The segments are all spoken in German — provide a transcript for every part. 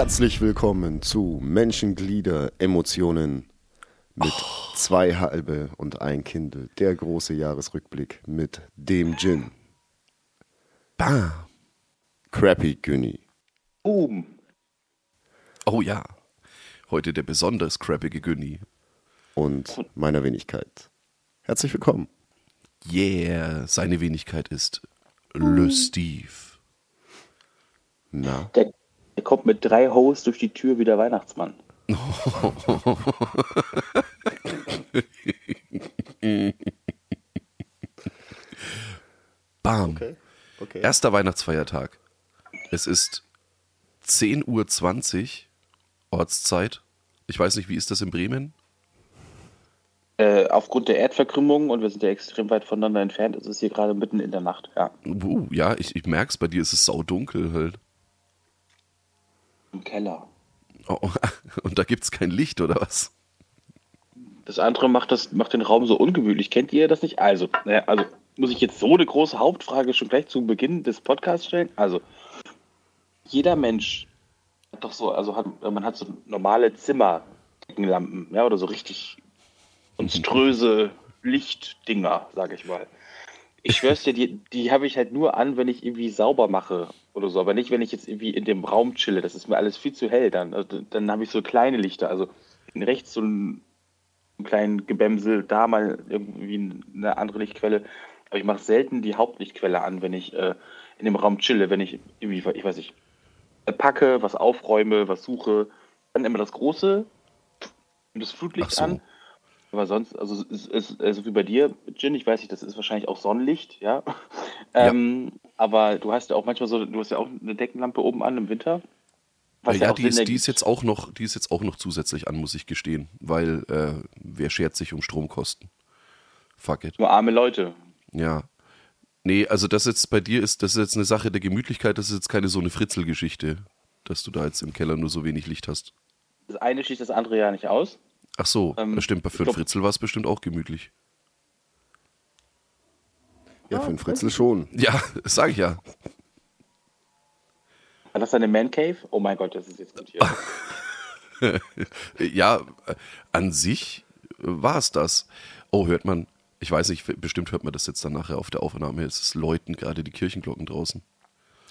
Herzlich willkommen zu Menschenglieder, Emotionen mit zwei halbe und ein Kindle. Der große Jahresrückblick mit dem Gin. Bam. Crappy Günni. Boom. Oh ja, heute der besonders crappige Günni. Und meiner Wenigkeit. Herzlich willkommen. Yeah, seine Wenigkeit ist Le Steve. Na, Der, der kommt mit drei Hoes durch die Tür wie der Weihnachtsmann. Bam. okay. okay. Erster Weihnachtsfeiertag. Es ist 10.20 Uhr Ortszeit. Ich weiß nicht, wie ist das in Bremen? Äh, aufgrund der Erdverkrümmung und wir sind ja extrem weit voneinander entfernt, ist es hier gerade mitten in der Nacht. Ja, Uh, ja, ich, ich merke es, bei dir ist es saudunkel halt. Im Keller. Oh, und da gibt es kein Licht oder was? Das andere macht, das, macht den Raum so ungemütlich. Kennt ihr das nicht? Also, naja, also muss ich jetzt so eine große Hauptfrage schon gleich zu Beginn des Podcasts stellen? Also, jeder Mensch hat doch so, also hat, man hat so normale Zimmerlampen, ja, oder so richtig monströse Lichtdinger, sage ich mal. Ich schwör's dir, die, die habe ich halt nur an, wenn ich irgendwie sauber mache oder so, aber nicht, wenn ich jetzt irgendwie in dem Raum chille. Das ist mir alles viel zu hell dann. Also, dann habe ich so kleine Lichter, also rechts so ein einen kleinen Gebämsel, da mal irgendwie eine andere Lichtquelle. Aber ich mache selten die Hauptlichtquelle an, wenn ich äh, in dem Raum chille, wenn ich irgendwie, ich weiß nicht, packe, was aufräume, was suche. Dann immer das große und das Flutlicht so. an. Aber sonst, also es ist also wie bei dir, Jin, ich weiß nicht, das ist wahrscheinlich auch Sonnenlicht, ja. ähm, aber du hast ja auch manchmal so, du hast ja auch eine Deckenlampe oben an im Winter. Was ja, auch die ist, die ist jetzt auch noch, die ist jetzt auch noch zusätzlich an, muss ich gestehen, weil äh, wer schert sich um Stromkosten? Fuck it. nur arme Leute. Ja. Nee, also das jetzt bei dir ist, das ist jetzt eine Sache der Gemütlichkeit, das ist jetzt keine so eine Fritzelgeschichte, dass du da jetzt im Keller nur so wenig Licht hast. Das eine schließt das andere ja nicht aus. Ach so, Ähm, stimmt, bei ich für glaub- Fritzel war es bestimmt auch gemütlich. Ja, für einen Fritzel schon. Ja, das sage ich ja. War das eine Man Cave? Oh mein Gott, das ist jetzt gut hier. Ja, an sich war es das. Oh, hört man, ich weiß nicht, bestimmt hört man das jetzt dann nachher auf der Aufnahme. Es ist läuten gerade die Kirchenglocken draußen.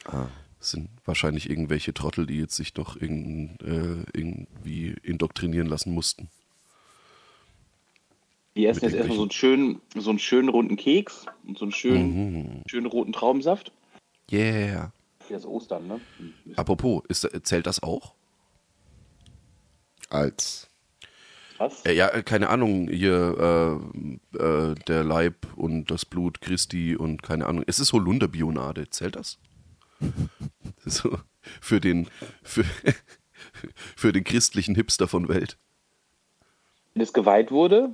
Das sind wahrscheinlich irgendwelche Trottel, die jetzt sich doch irgend, äh, irgendwie indoktrinieren lassen mussten. Die essen jetzt erstmal so einen schönen, so einen schönen runden Keks und so einen schönen, Mhm. schönen roten Traubensaft. Yeah. Ja, ist Ostern, ne? Apropos, ist, zählt das auch? Als Was? Äh, ja, äh, keine Ahnung, hier äh, äh, der Leib und das Blut Christi und keine Ahnung. Es ist Holunderbionade, zählt das? so, für den für, für den christlichen Hipster von Welt. Wenn es geweiht wurde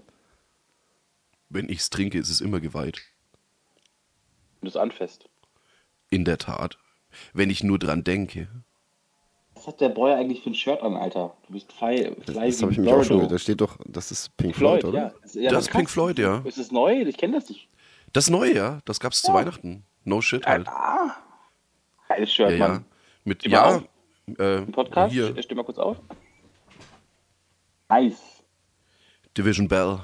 Wenn ich es trinke, ist es immer geweiht. und es anfasst. In der Tat. Wenn ich nur dran denke. Was hat der Boy eigentlich für ein Shirt an, Alter? Du bist frei, frei das wie habe ich mich auch schon. Da steht doch, das ist Pink Floyd, Floyd, oder? ja. Ist, ja Das ist Pink. Floyd, ja. Ist es neu? Ich kenne das nicht. Das neue, ja, das gab's zu Weihnachten. No shit halt. Ah, geiles Shirt, Ja, ja. Mann. Mit, ja, äh, Im Podcast, hier, steh mal kurz auf. Nice. Division Bell.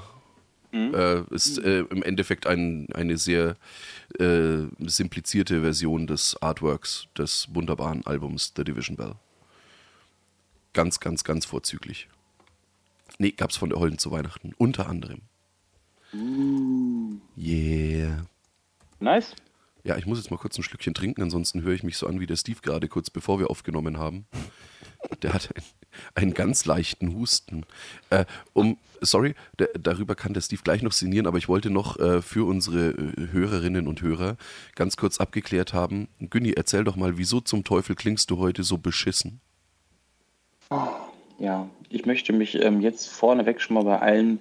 Mhm. Äh, ist äh, im Endeffekt ein, eine sehr äh, simplizierte Version des Artworks des wunderbaren Albums The Division Bell. Ganz, ganz, ganz vorzüglich. Nee, gab's von der Holden zu Weihnachten. Unter anderem. Uh. Yeah. Nice. Ja, ich muss jetzt mal kurz ein Schlückchen trinken, ansonsten höre ich mich so an wie der Steve gerade kurz bevor wir aufgenommen haben. Der hat einen, einen ganz leichten Husten. Äh, um, sorry, darüber kann der Steve gleich noch sinnieren, aber ich wollte noch äh, für unsere äh, Hörerinnen und Hörer ganz kurz abgeklärt haben. Günni, erzähl doch mal, wieso zum Teufel klingst du heute so beschissen? Ja, ich möchte mich ähm, jetzt vorneweg schon mal bei allen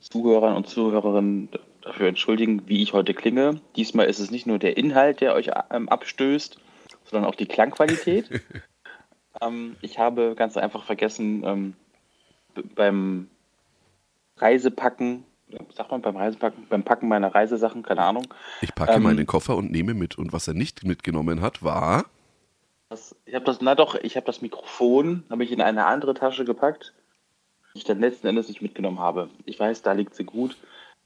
Zuhörern und Zuhörerinnen dafür entschuldigen, wie ich heute klinge. Diesmal ist es nicht nur der Inhalt, der euch ähm, abstößt, sondern auch die Klangqualität. ähm, ich habe ganz einfach vergessen, ähm, beim Reisepacken, sagt man beim Reisepacken, beim Packen meiner Reisesachen, keine Ahnung, Ich packe Ähm, meinen Koffer und nehme mit. Und was er nicht mitgenommen hat, war. Das, ich habe das, na doch, ich habe das Mikrofon, habe ich in eine andere Tasche gepackt, die ich dann letzten Endes nicht mitgenommen habe. Ich weiß, da liegt sie gut.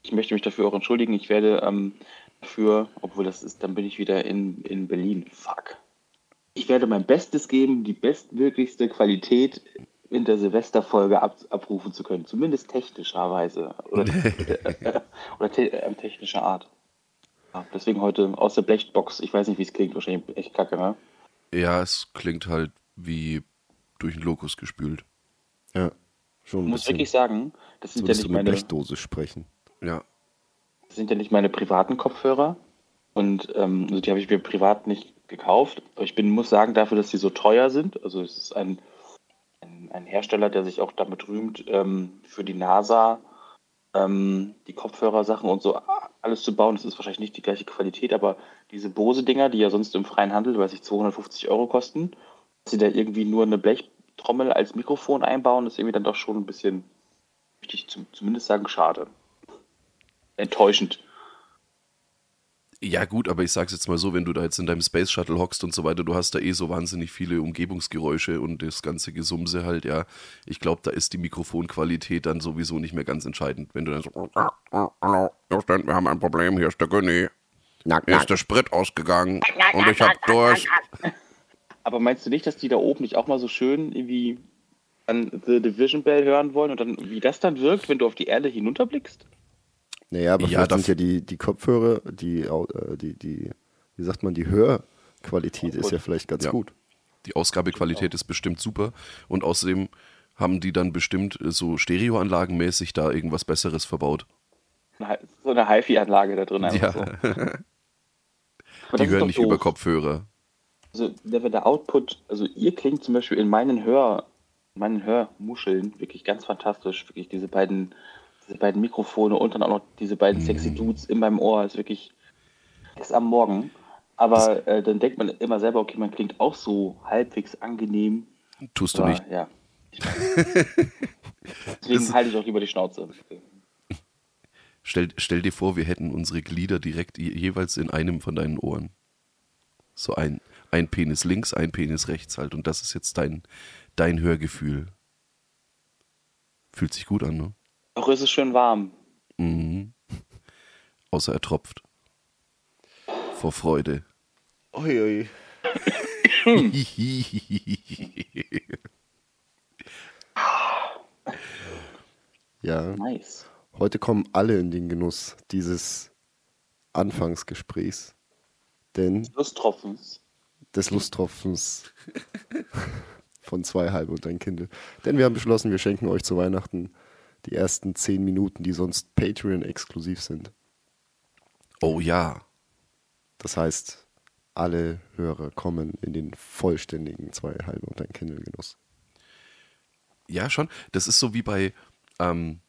Ich möchte mich dafür auch entschuldigen. Ich werde ähm, dafür, obwohl das ist, dann bin ich wieder in, in Berlin. Fuck. Ich werde mein Bestes geben, die bestmöglichste Qualität in der Silvesterfolge ab, abrufen zu können. Zumindest technischerweise. Oder, oder te äh, technischer Art. Ja, deswegen heute aus der Blechbox. Ich weiß nicht, wie es klingt. Wahrscheinlich echt kacke, ne? Ja, es klingt halt wie durch einen Lokus gespült. Ja, schon. Ich muss wirklich sagen, das sind ja nicht meine. Blechdose sprechen. Ja. Das sind ja nicht meine privaten Kopfhörer. Und ähm, also die habe ich mir privat nicht gekauft. Ich bin, muss sagen, dafür, dass sie so teuer sind. Also es ist ein, ein, ein Hersteller, der sich auch damit rühmt, ähm, für die NASA ähm, die Kopfhörersachen und so alles zu bauen. Das ist wahrscheinlich nicht die gleiche Qualität, aber diese Bose-Dinger, die ja sonst im freien Handel, weiß ich, 250 Euro kosten, dass sie da irgendwie nur eine Blechtrommel als Mikrofon einbauen, ist irgendwie dann doch schon ein bisschen, möchte ich zumindest sagen, schade. Enttäuschend. Ja, gut, aber ich sag's jetzt mal so, wenn du da jetzt in deinem Space Shuttle hockst und so weiter, du hast da eh so wahnsinnig viele Umgebungsgeräusche und das ganze Gesumse halt, ja. Ich glaube, da ist die Mikrofonqualität dann sowieso nicht mehr ganz entscheidend. Wenn du dann so, hallo, Justin, wir haben ein Problem, hier ist der Günni. Hier ist der Sprit ausgegangen und ich hab durch. Aber meinst du nicht, dass die da oben nicht auch mal so schön irgendwie an The Division Bell hören wollen und dann, wie das dann wirkt, wenn du auf die Erde hinunterblickst? Naja, aber ja, vielleicht sind ja die, die Kopfhörer, die, äh, die, die, wie sagt man, die Hörqualität ist ja vielleicht ganz ja. gut. Die Ausgabequalität ist bestimmt super und außerdem haben die dann bestimmt so Stereoanlagenmäßig da irgendwas Besseres verbaut. So eine HiFi-Anlage da drin einfach ja. so. die hören nicht doof. über Kopfhörer. Also der, der Output, also ihr klingt zum Beispiel in meinen Hör, meinen Hörmuscheln wirklich ganz fantastisch. Wirklich diese beiden diese beiden Mikrofone und dann auch noch diese beiden mhm. sexy Dudes in meinem Ohr ist wirklich ist am Morgen. Aber äh, dann denkt man immer selber, okay, man klingt auch so halbwegs angenehm. Tust du nicht. Ja. Deswegen halte ich auch lieber die Schnauze. Stell, stell dir vor, wir hätten unsere Glieder direkt jeweils in einem von deinen Ohren. So ein, ein Penis links, ein Penis rechts halt. Und das ist jetzt dein, dein Hörgefühl. Fühlt sich gut an, ne? Noch ist es schön warm. Mhm. Außer er tropft. Vor Freude. Uiui. ja. Nice. Heute kommen alle in den Genuss dieses Anfangsgesprächs. Denn des Lusttropfens. Des Lusttropfens von zwei halbe und ein Kindle. Denn wir haben beschlossen, wir schenken euch zu Weihnachten die ersten zehn Minuten, die sonst Patreon-exklusiv sind. Oh ja. Das heißt, alle Hörer kommen in den vollständigen zwei halbe und ein Kindle-Genuss. Ja, schon. Das ist so wie bei, ähm,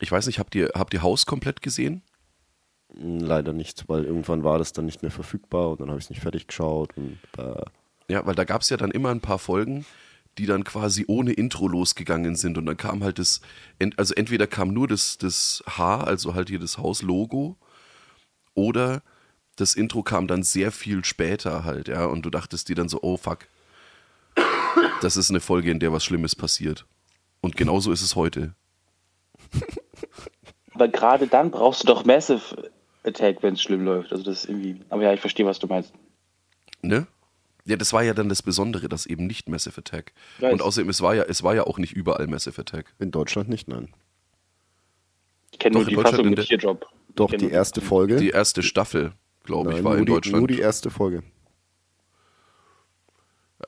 ich weiß nicht, habt ihr, habt ihr Haus komplett gesehen? Hm, leider nicht, weil irgendwann war das dann nicht mehr verfügbar und dann habe ich es nicht fertig geschaut. Und, äh ja, weil da gab es ja dann immer ein paar Folgen, die dann quasi ohne Intro losgegangen sind. Und dann kam halt das, also entweder kam nur das, das H, also halt hier das Hauslogo, oder das Intro kam dann sehr viel später halt, ja. Und du dachtest dir dann so, oh fuck, das ist eine Folge, in der was Schlimmes passiert. Und genauso ist es heute. Aber gerade dann brauchst du doch Massive Attack, wenn es schlimm läuft. Also das ist irgendwie. Aber ja, ich verstehe, was du meinst. Ne? Ja, das war ja dann das Besondere, dass eben nicht Massive Attack. Weiß. Und außerdem, es war, ja, es war ja auch nicht überall Massive Attack. In Deutschland nicht, nein. Ich kenne nur die Fassung mit Teardrop. Doch, die erste Folge. Die erste Staffel, glaube ich, war in die, Deutschland. Nur die erste Folge.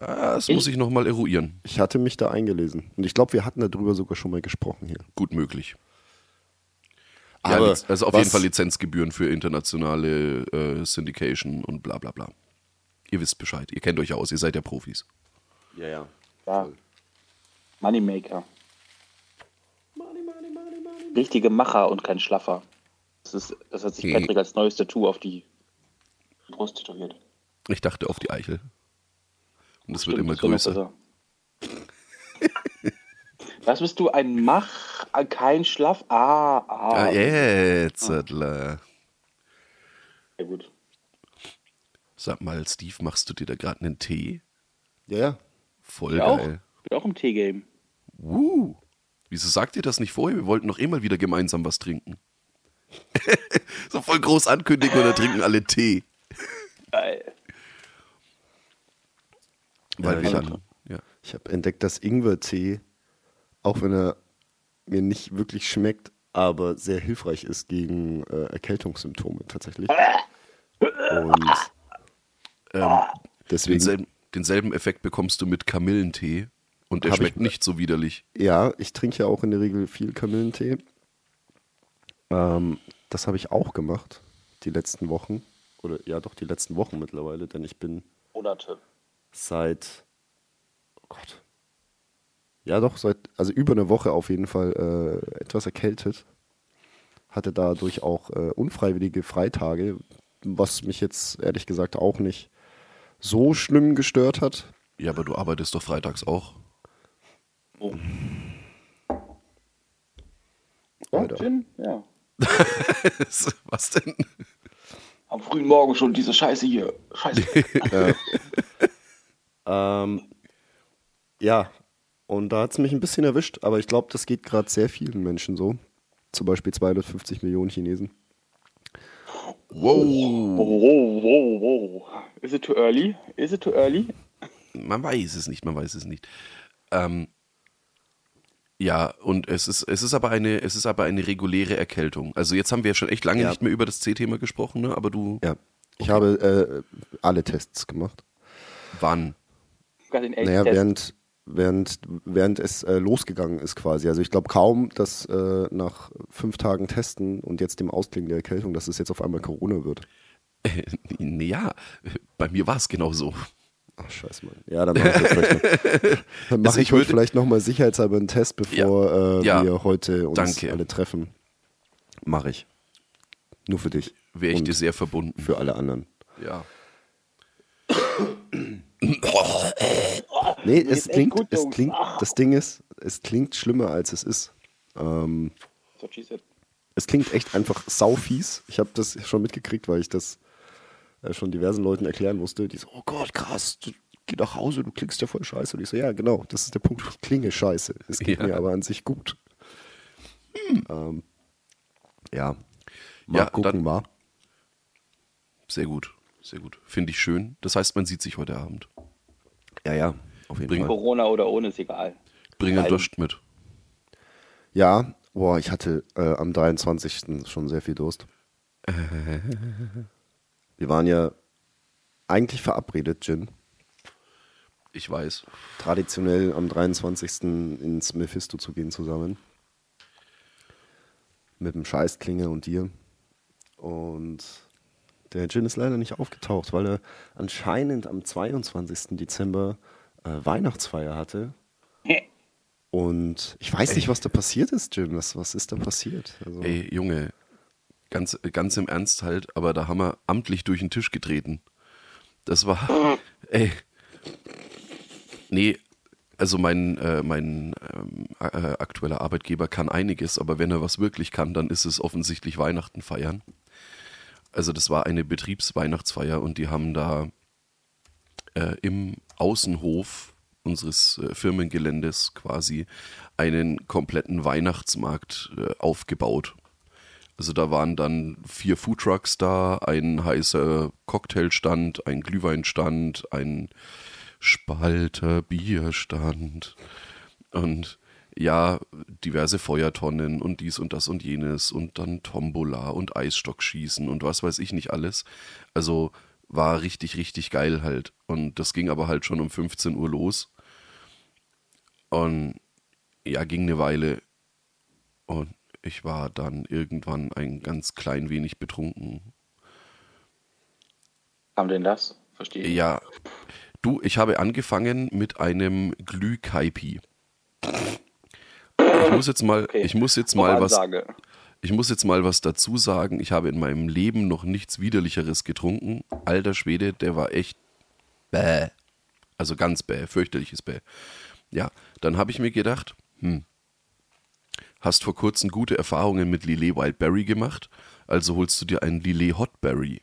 Ah, das ich, muss ich nochmal eruieren. Ich hatte mich da eingelesen. Und ich glaube, wir hatten darüber sogar schon mal gesprochen hier. Gut möglich. Aber ja, also auf jeden Fall Lizenzgebühren für internationale äh, Syndication und bla bla bla. Ihr wisst Bescheid. Ihr kennt euch aus. Ihr seid ja Profis. Ja, ja. ja. Moneymaker. Money, money, money, money. Richtige Macher und kein Schlaffer. Das, ist, das hat sich hm. Patrick als neues Tattoo auf die Brust tätowiert. Ich dachte auf die Eichel. Und es wird immer größer. Was bist du? Ein Mach, kein Schlaf? Ah, ah. ah jetzt. Ah. Ja, gut. Sag mal, Steve, machst du dir da gerade einen Tee? Ja, ja. Voll Ich auch. geil. Bin auch im T-Game. Uh. Wieso sagt ihr das nicht vorher? Wir wollten doch eh mal wieder gemeinsam was trinken. so voll groß ankündigen und dann trinken alle Tee. Geil. Weil Ja, wir ich dann. Ja. Ich habe entdeckt, dass Ingwertee, auch wenn er mir nicht wirklich schmeckt, aber sehr hilfreich ist gegen äh, Erkältungssymptome tatsächlich. Und Ähm, deswegen, denselben, denselben Effekt bekommst du mit Kamillentee und der Hab ich- schmeckt nicht so widerlich. ja, ich trinke ja auch in der Regel viel Kamillentee. Ähm, das habe ich auch gemacht, die letzten Wochen. Oder ja, doch die letzten Wochen mittlerweile, denn ich bin Monate. seit, oh Gott, ja doch, seit, also über eine Woche auf jeden Fall äh, etwas erkältet. Hatte dadurch auch äh, unfreiwillige Freitage, was mich jetzt ehrlich gesagt auch nicht so schlimm gestört hat. Ja, aber du arbeitest doch freitags auch. Oh. Alter. Gin? Ja. was denn? Am frühen Morgen schon diese Scheiße hier. Scheiße. Ähm, ja, und da hat es mich ein bisschen erwischt, aber ich glaube, das geht gerade sehr vielen Menschen so. Zum Beispiel 250 Millionen Chinesen. Wow. Wow, wow, wow. Is it too early? Is it too early? Man weiß es nicht, man weiß es nicht. Ähm, ja, und es ist, es ist aber eine, es ist aber eine reguläre Erkältung. Also jetzt haben wir ja schon echt lange Ja. nicht mehr über das C-Thema gesprochen, ne? Aber du Ja, ich habe äh, alle Tests gemacht. wann? Sogar den Naja, Elchtest. während, während, während es äh, losgegangen ist quasi. Also ich glaube kaum, dass äh, nach fünf Tagen Testen und jetzt dem Ausklingen der Erkältung, dass es jetzt auf einmal Corona wird. ja, bei mir war es genau so. Ach, scheiße, Mann. Ja, dann mache ich, jetzt vielleicht noch- dann mach Also ich ich heute vielleicht nochmal sicherheitshalber einen Test, bevor äh, Ja. wir heute uns Danke. alle treffen. Mache ich. Nur für dich. Wäre ich Und dir sehr verbunden. für alle anderen. Ja. Nee, es klingt, gut, es klingt, das Ding ist, es klingt schlimmer, als es ist. Ähm, es klingt echt einfach saufies. Ich habe das schon mitgekriegt, weil ich das äh, schon diversen Leuten erklären musste. Die so, oh Gott, krass, du, geh nach Hause, du klingst ja voll scheiße. Und ich so, ja, genau, das ist der Punkt. Ich klinge scheiße. Es geht Ja. mir aber an sich gut. Ähm, ja. Mal Ja, gucken, mal. Sehr gut, sehr gut. Finde ich schön. Das heißt, man sieht sich heute Abend. Ja, ja, auf jeden Bring- Fall. Corona oder ohne ist egal. Bring einen Nein. Durst mit. Ja, boah, ich hatte äh, am 23. schon sehr viel Durst. Wir waren ja eigentlich verabredet, Jin. Ich weiß. traditionell am 23. ins Mephisto zu gehen zusammen. Mit dem Scheißklinge und dir. Und der Gin ist leider nicht aufgetaucht, weil er anscheinend am 22. Dezember äh, Weihnachtsfeier hatte. Und ich weiß nicht, was da passiert ist, Jin. Was, was ist da passiert? Also, Ey, Junge, ganz, ganz im Ernst halt, aber da haben wir amtlich durch den Tisch getreten. Das war, ey, nee, also mein, äh, mein ähm, äh, aktueller Arbeitgeber kann einiges, aber wenn er was wirklich kann, dann ist es offensichtlich Weihnachten feiern. Also das war eine Betriebsweihnachtsfeier und die haben da äh, im Außenhof unseres äh, Firmengeländes quasi einen kompletten Weihnachtsmarkt äh, aufgebaut. Also da waren dann vier Foodtrucks da, ein heißer Cocktailstand, ein Glühweinstand, ein Spalter Bierstand und ja, diverse Feuertonnen und dies und das und jenes und dann Tombola und Eisstockschießen und was weiß ich nicht alles. Also war richtig, richtig geil halt. Und das ging aber halt schon um 15 Uhr los. Und ja, ging eine Weile. Und ich war dann irgendwann ein ganz klein wenig betrunken. Kam denn das? Verstehe. ich. Ja, du, ich habe angefangen mit einem Glühkaipi. Ich muss jetzt mal, Okay. ich muss jetzt mal was, ich muss jetzt mal was dazu sagen. Ich habe in meinem Leben noch nichts widerlicheres getrunken. Alter Schwede, der war echt bäh. Also ganz bäh, fürchterliches bäh. Ja, dann habe ich mir gedacht, hm, hast vor kurzem gute Erfahrungen mit Lillet Wildberry gemacht, also holst du dir einen Lillet Hotberry.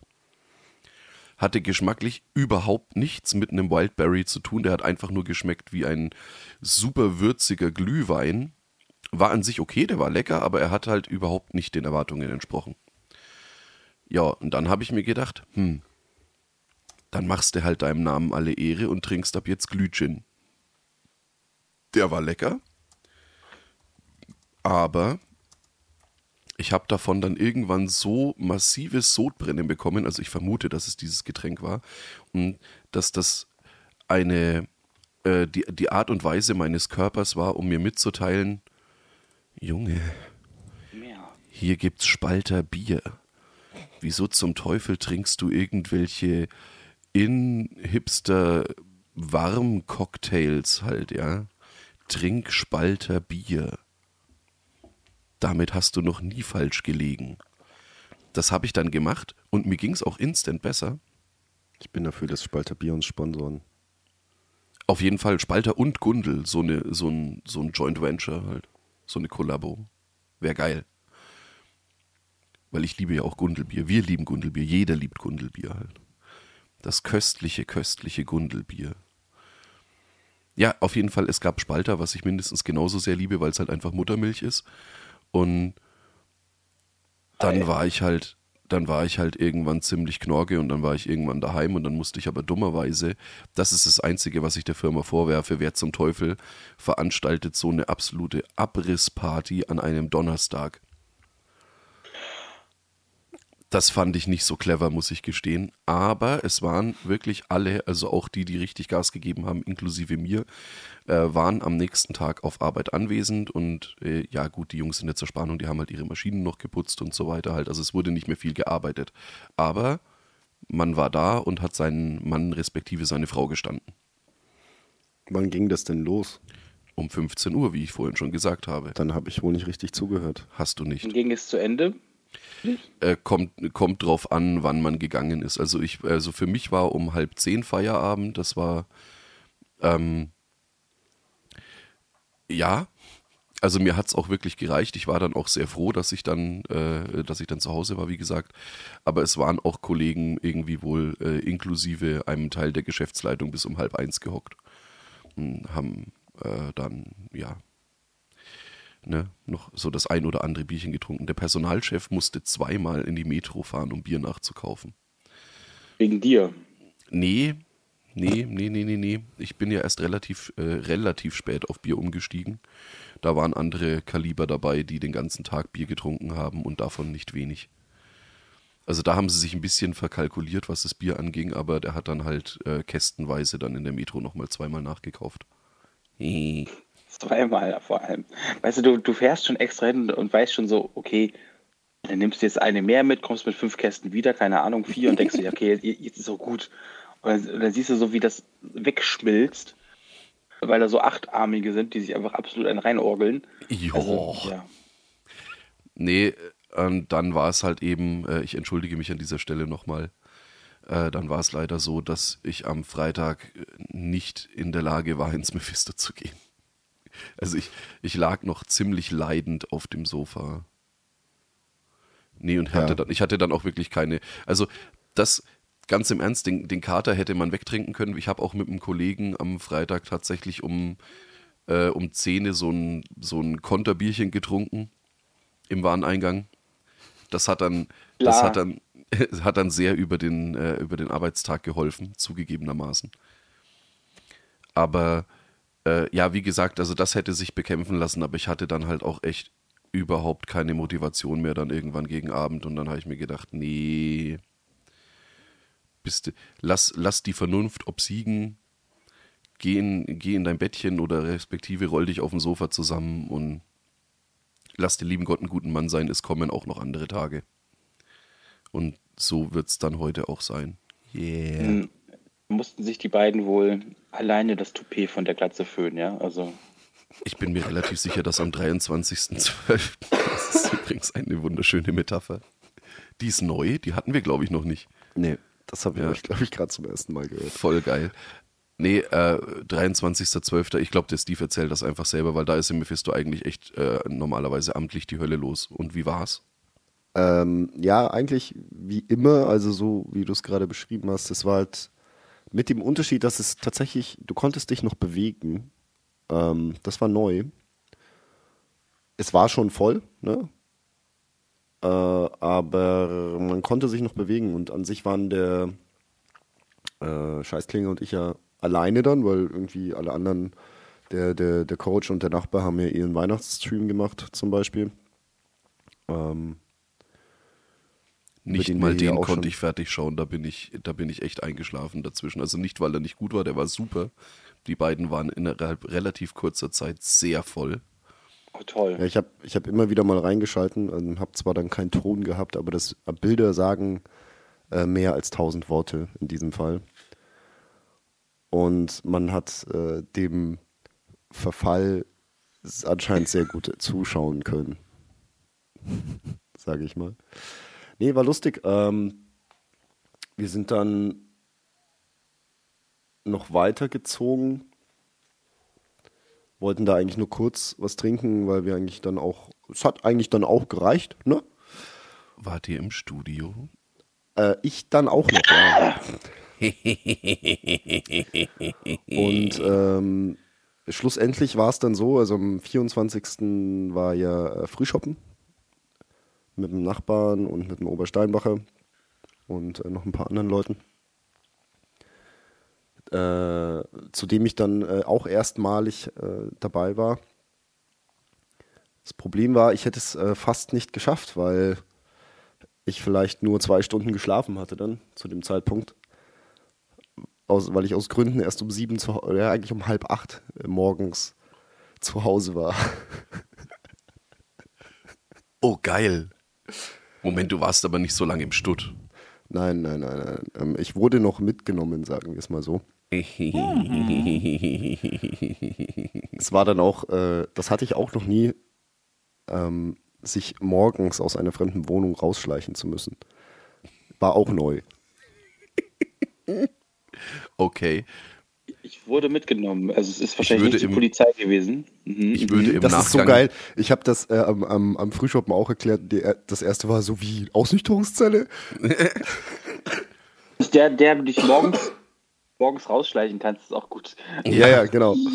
hatte geschmacklich überhaupt nichts mit einem Wildberry zu tun. Der hat einfach nur geschmeckt wie ein super würziger Glühwein. War an sich okay, der war lecker, aber er hat halt überhaupt nicht den Erwartungen entsprochen. Ja, und dann habe ich mir gedacht, hm, dann machst du halt deinem Namen alle Ehre und trinkst ab jetzt Glühgin. Der war lecker, aber ich habe davon dann irgendwann so massives Sodbrennen bekommen, also ich vermute, dass es dieses Getränk war, und dass das eine, äh, die, die Art und Weise meines Körpers war, um mir mitzuteilen, Junge, hier gibt's Spalter Bier. Wieso zum Teufel trinkst du irgendwelche in Hipster Warm-Cocktails halt, ja? Trink Spalter Bier. Damit hast du noch nie falsch gelegen. Das habe ich dann gemacht und mir ging es auch instant besser. Ich bin dafür, dass Spalter Bier uns sponsoren. Auf jeden Fall Spalter und Gundel, so, eine, so, ein, so ein Joint Venture halt. So eine Kollabo. Wäre geil. Weil ich liebe ja auch Gundelbier. Wir lieben Gundelbier. Jeder liebt Gundelbier halt. Das köstliche, köstliche Gundelbier. Ja, auf jeden Fall, es gab Spalter, was ich mindestens genauso sehr liebe, weil es halt einfach Muttermilch ist. Und dann war ich halt, dann war ich halt irgendwann ziemlich knorke und dann war ich irgendwann daheim und dann musste ich aber dummerweise, das ist das Einzige, was ich der Firma vorwerfe, wer zum Teufel veranstaltet so eine absolute Abrissparty an einem Donnerstag. Das fand ich nicht so clever, muss ich gestehen. Aber es waren wirklich alle, also auch die, die richtig Gas gegeben haben, inklusive mir, äh, waren am nächsten Tag auf Arbeit anwesend. Und äh, ja, gut, die Jungs sind jetzt zur Spannung, die haben halt ihre Maschinen noch geputzt und so weiter halt. Also es wurde nicht mehr viel gearbeitet. Aber man war da und hat seinen Mann respektive seine Frau gestanden. Wann ging das denn los? Um 15 Uhr, wie ich vorhin schon gesagt habe. Dann habe ich wohl nicht richtig zugehört. Hast du nicht. Dann ging es zu Ende. Äh, kommt, kommt drauf an, wann man gegangen ist. Also ich, also für mich war um halb zehn Feierabend, das war ähm, ja, also mir hat es auch wirklich gereicht. Ich war dann auch sehr froh, dass ich dann, äh, dass ich dann zu Hause war, wie gesagt. Aber es waren auch Kollegen irgendwie wohl äh, inklusive einem Teil der Geschäftsleitung bis um halb eins gehockt und haben äh, dann, ja, ne, noch so das ein oder andere Bierchen getrunken. Der Personalchef musste zweimal in die Metro fahren, um Bier nachzukaufen. Wegen dir. Nee, nee, nee, nee, nee, nee. Ich bin ja erst relativ, äh, relativ spät auf Bier umgestiegen. Da waren andere Kaliber dabei, die den ganzen Tag Bier getrunken haben und davon nicht wenig. Also da haben sie sich ein bisschen verkalkuliert, was das Bier anging, aber der hat dann halt äh, kästenweise dann in der Metro nochmal zweimal nachgekauft. Zweimal vor allem. Weißt du, du, du fährst schon extra hin und weißt schon so, okay, dann nimmst du jetzt eine mehr mit, kommst mit fünf Kästen wieder, keine Ahnung, vier und denkst dir, okay, jetzt ist so gut. Und dann, und dann siehst du so, wie das wegschmilzt, weil da so achtarmige sind, die sich einfach absolut einen reinorgeln. Jo. Also, ja. Nee, und dann war es halt eben, äh, ich entschuldige mich an dieser Stelle nochmal, äh, dann war es leider so, dass ich am Freitag äh, nicht in der Lage war, ins Mephisto zu gehen. Also ich, ich lag noch ziemlich leidend auf dem Sofa. Nee, und hatte Ja. dann, ich hatte dann auch wirklich keine, also das, ganz im Ernst, den, den Kater hätte man wegtrinken können. Ich habe auch mit einem Kollegen am Freitag tatsächlich um, äh, um 10 Uhr so ein, so ein Konterbierchen getrunken im Wareneingang. Das hat dann, das Klar. hat dann, hat dann sehr über den, äh, über den Arbeitstag geholfen, zugegebenermaßen. Aber äh, ja, wie gesagt, also das hätte sich bekämpfen lassen, aber ich hatte dann halt auch echt überhaupt keine Motivation mehr dann irgendwann gegen Abend und dann habe ich mir gedacht, nee, bist lass, lass die Vernunft obsiegen, geh in, geh in dein Bettchen oder respektive roll dich auf dem Sofa zusammen und lass den lieben Gott einen guten Mann sein, es kommen auch noch andere Tage. Und so wird es dann heute auch sein. Yeah. Hm, Mussten sich die beiden wohl alleine das Toupet von der Glatze föhnen, ja? Also, Ich bin mir relativ sicher, dass am 23.12. Das ist übrigens eine wunderschöne Metapher. Die ist neu, die hatten wir, glaube ich, noch nicht. Nee, das habe Ja. ich, glaube ich, gerade zum ersten Mal gehört. Voll geil. Nee, äh, 23.12. Ich glaube, der Steve erzählt das einfach selber, weil da ist im Mephisto eigentlich echt äh, normalerweise amtlich die Hölle los. Und wie war's? Ähm, ja, eigentlich wie immer, also so wie du es gerade beschrieben hast, es war halt mit dem Unterschied, dass es tatsächlich, du konntest dich noch bewegen. Ähm, das war neu. Es war schon voll, ne? Äh, aber man konnte sich noch bewegen und an sich waren der äh, Scheißklinge und ich ja alleine dann, weil irgendwie alle anderen, der, der, der Coach und der Nachbar haben ja ihren Weihnachtsstream gemacht zum Beispiel. Ähm, Nicht den mal den konnte ich fertig schauen, da bin ich, da bin ich echt eingeschlafen dazwischen. Also nicht, weil er nicht gut war, der war super. Die beiden waren innerhalb relativ kurzer Zeit sehr voll. Oh, toll. Ja, ich habe ich hab immer wieder mal reingeschalten und habe zwar dann keinen Ton gehabt, aber das Bilder sagen äh, mehr als tausend Worte in diesem Fall. Und man hat äh, dem Verfall anscheinend sehr gut zuschauen können. Sage ich mal. Nee, war lustig. Ähm, wir sind dann noch weitergezogen wollten da eigentlich nur kurz was trinken, weil wir eigentlich dann auch, es hat eigentlich dann auch gereicht, ne? Wart ihr im Studio? Äh, ich dann auch noch, ja. Und ähm, schlussendlich war es dann so, also am 24. war ja äh, Frühshoppen mit dem Nachbarn und mit dem Obersteinbacher und äh, noch ein paar anderen Leuten. Äh, zu dem ich dann äh, auch erstmalig äh, dabei war. Das Problem war, ich hätte es äh, fast nicht geschafft, weil ich vielleicht nur zwei Stunden geschlafen hatte dann zu dem Zeitpunkt. Aus, weil ich aus Gründen erst um sieben, zu, ja, eigentlich um halb acht äh, morgens zu Hause war. Oh, geil. Moment, du warst aber nicht so lange im Stutt. Nein, nein, nein, nein. Ähm, ich wurde noch mitgenommen, sagen wir es mal so. Es war dann auch, äh, das hatte ich auch noch nie, ähm, sich morgens aus einer fremden Wohnung rausschleichen zu müssen. War auch neu. Okay. Ich wurde mitgenommen. Also es ist wahrscheinlich würde nicht die im- Polizei gewesen. Mhm. Ich würde im das Nachgang. ist so geil. Ich habe das äh, am, am, am Frühschoppen auch erklärt. Die, äh, das erste war so wie Ausnüchterungszelle. Der, der du dich morgens, morgens rausschleichen kannst, ist auch gut. Ja, ja, genau.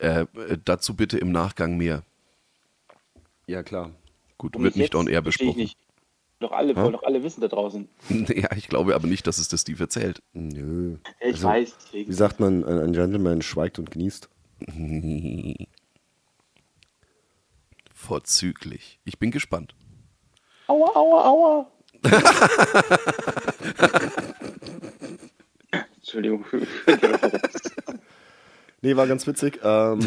Äh, dazu bitte im Nachgang mehr. Ja, klar. Gut, Und wird nicht on air verstehe ich besprochen. Nicht. Doch alle, wollen doch alle wissen da draußen. Ja, ich glaube aber nicht, dass es der Steve erzählt. Nö. Ja, ich Also, weiß. Wie Deswegen. sagt man, ein Gentleman schweigt und genießt. Vorzüglich. Ich bin gespannt. Aua, aua, aua. Entschuldigung. Nee, war ganz witzig. Ähm,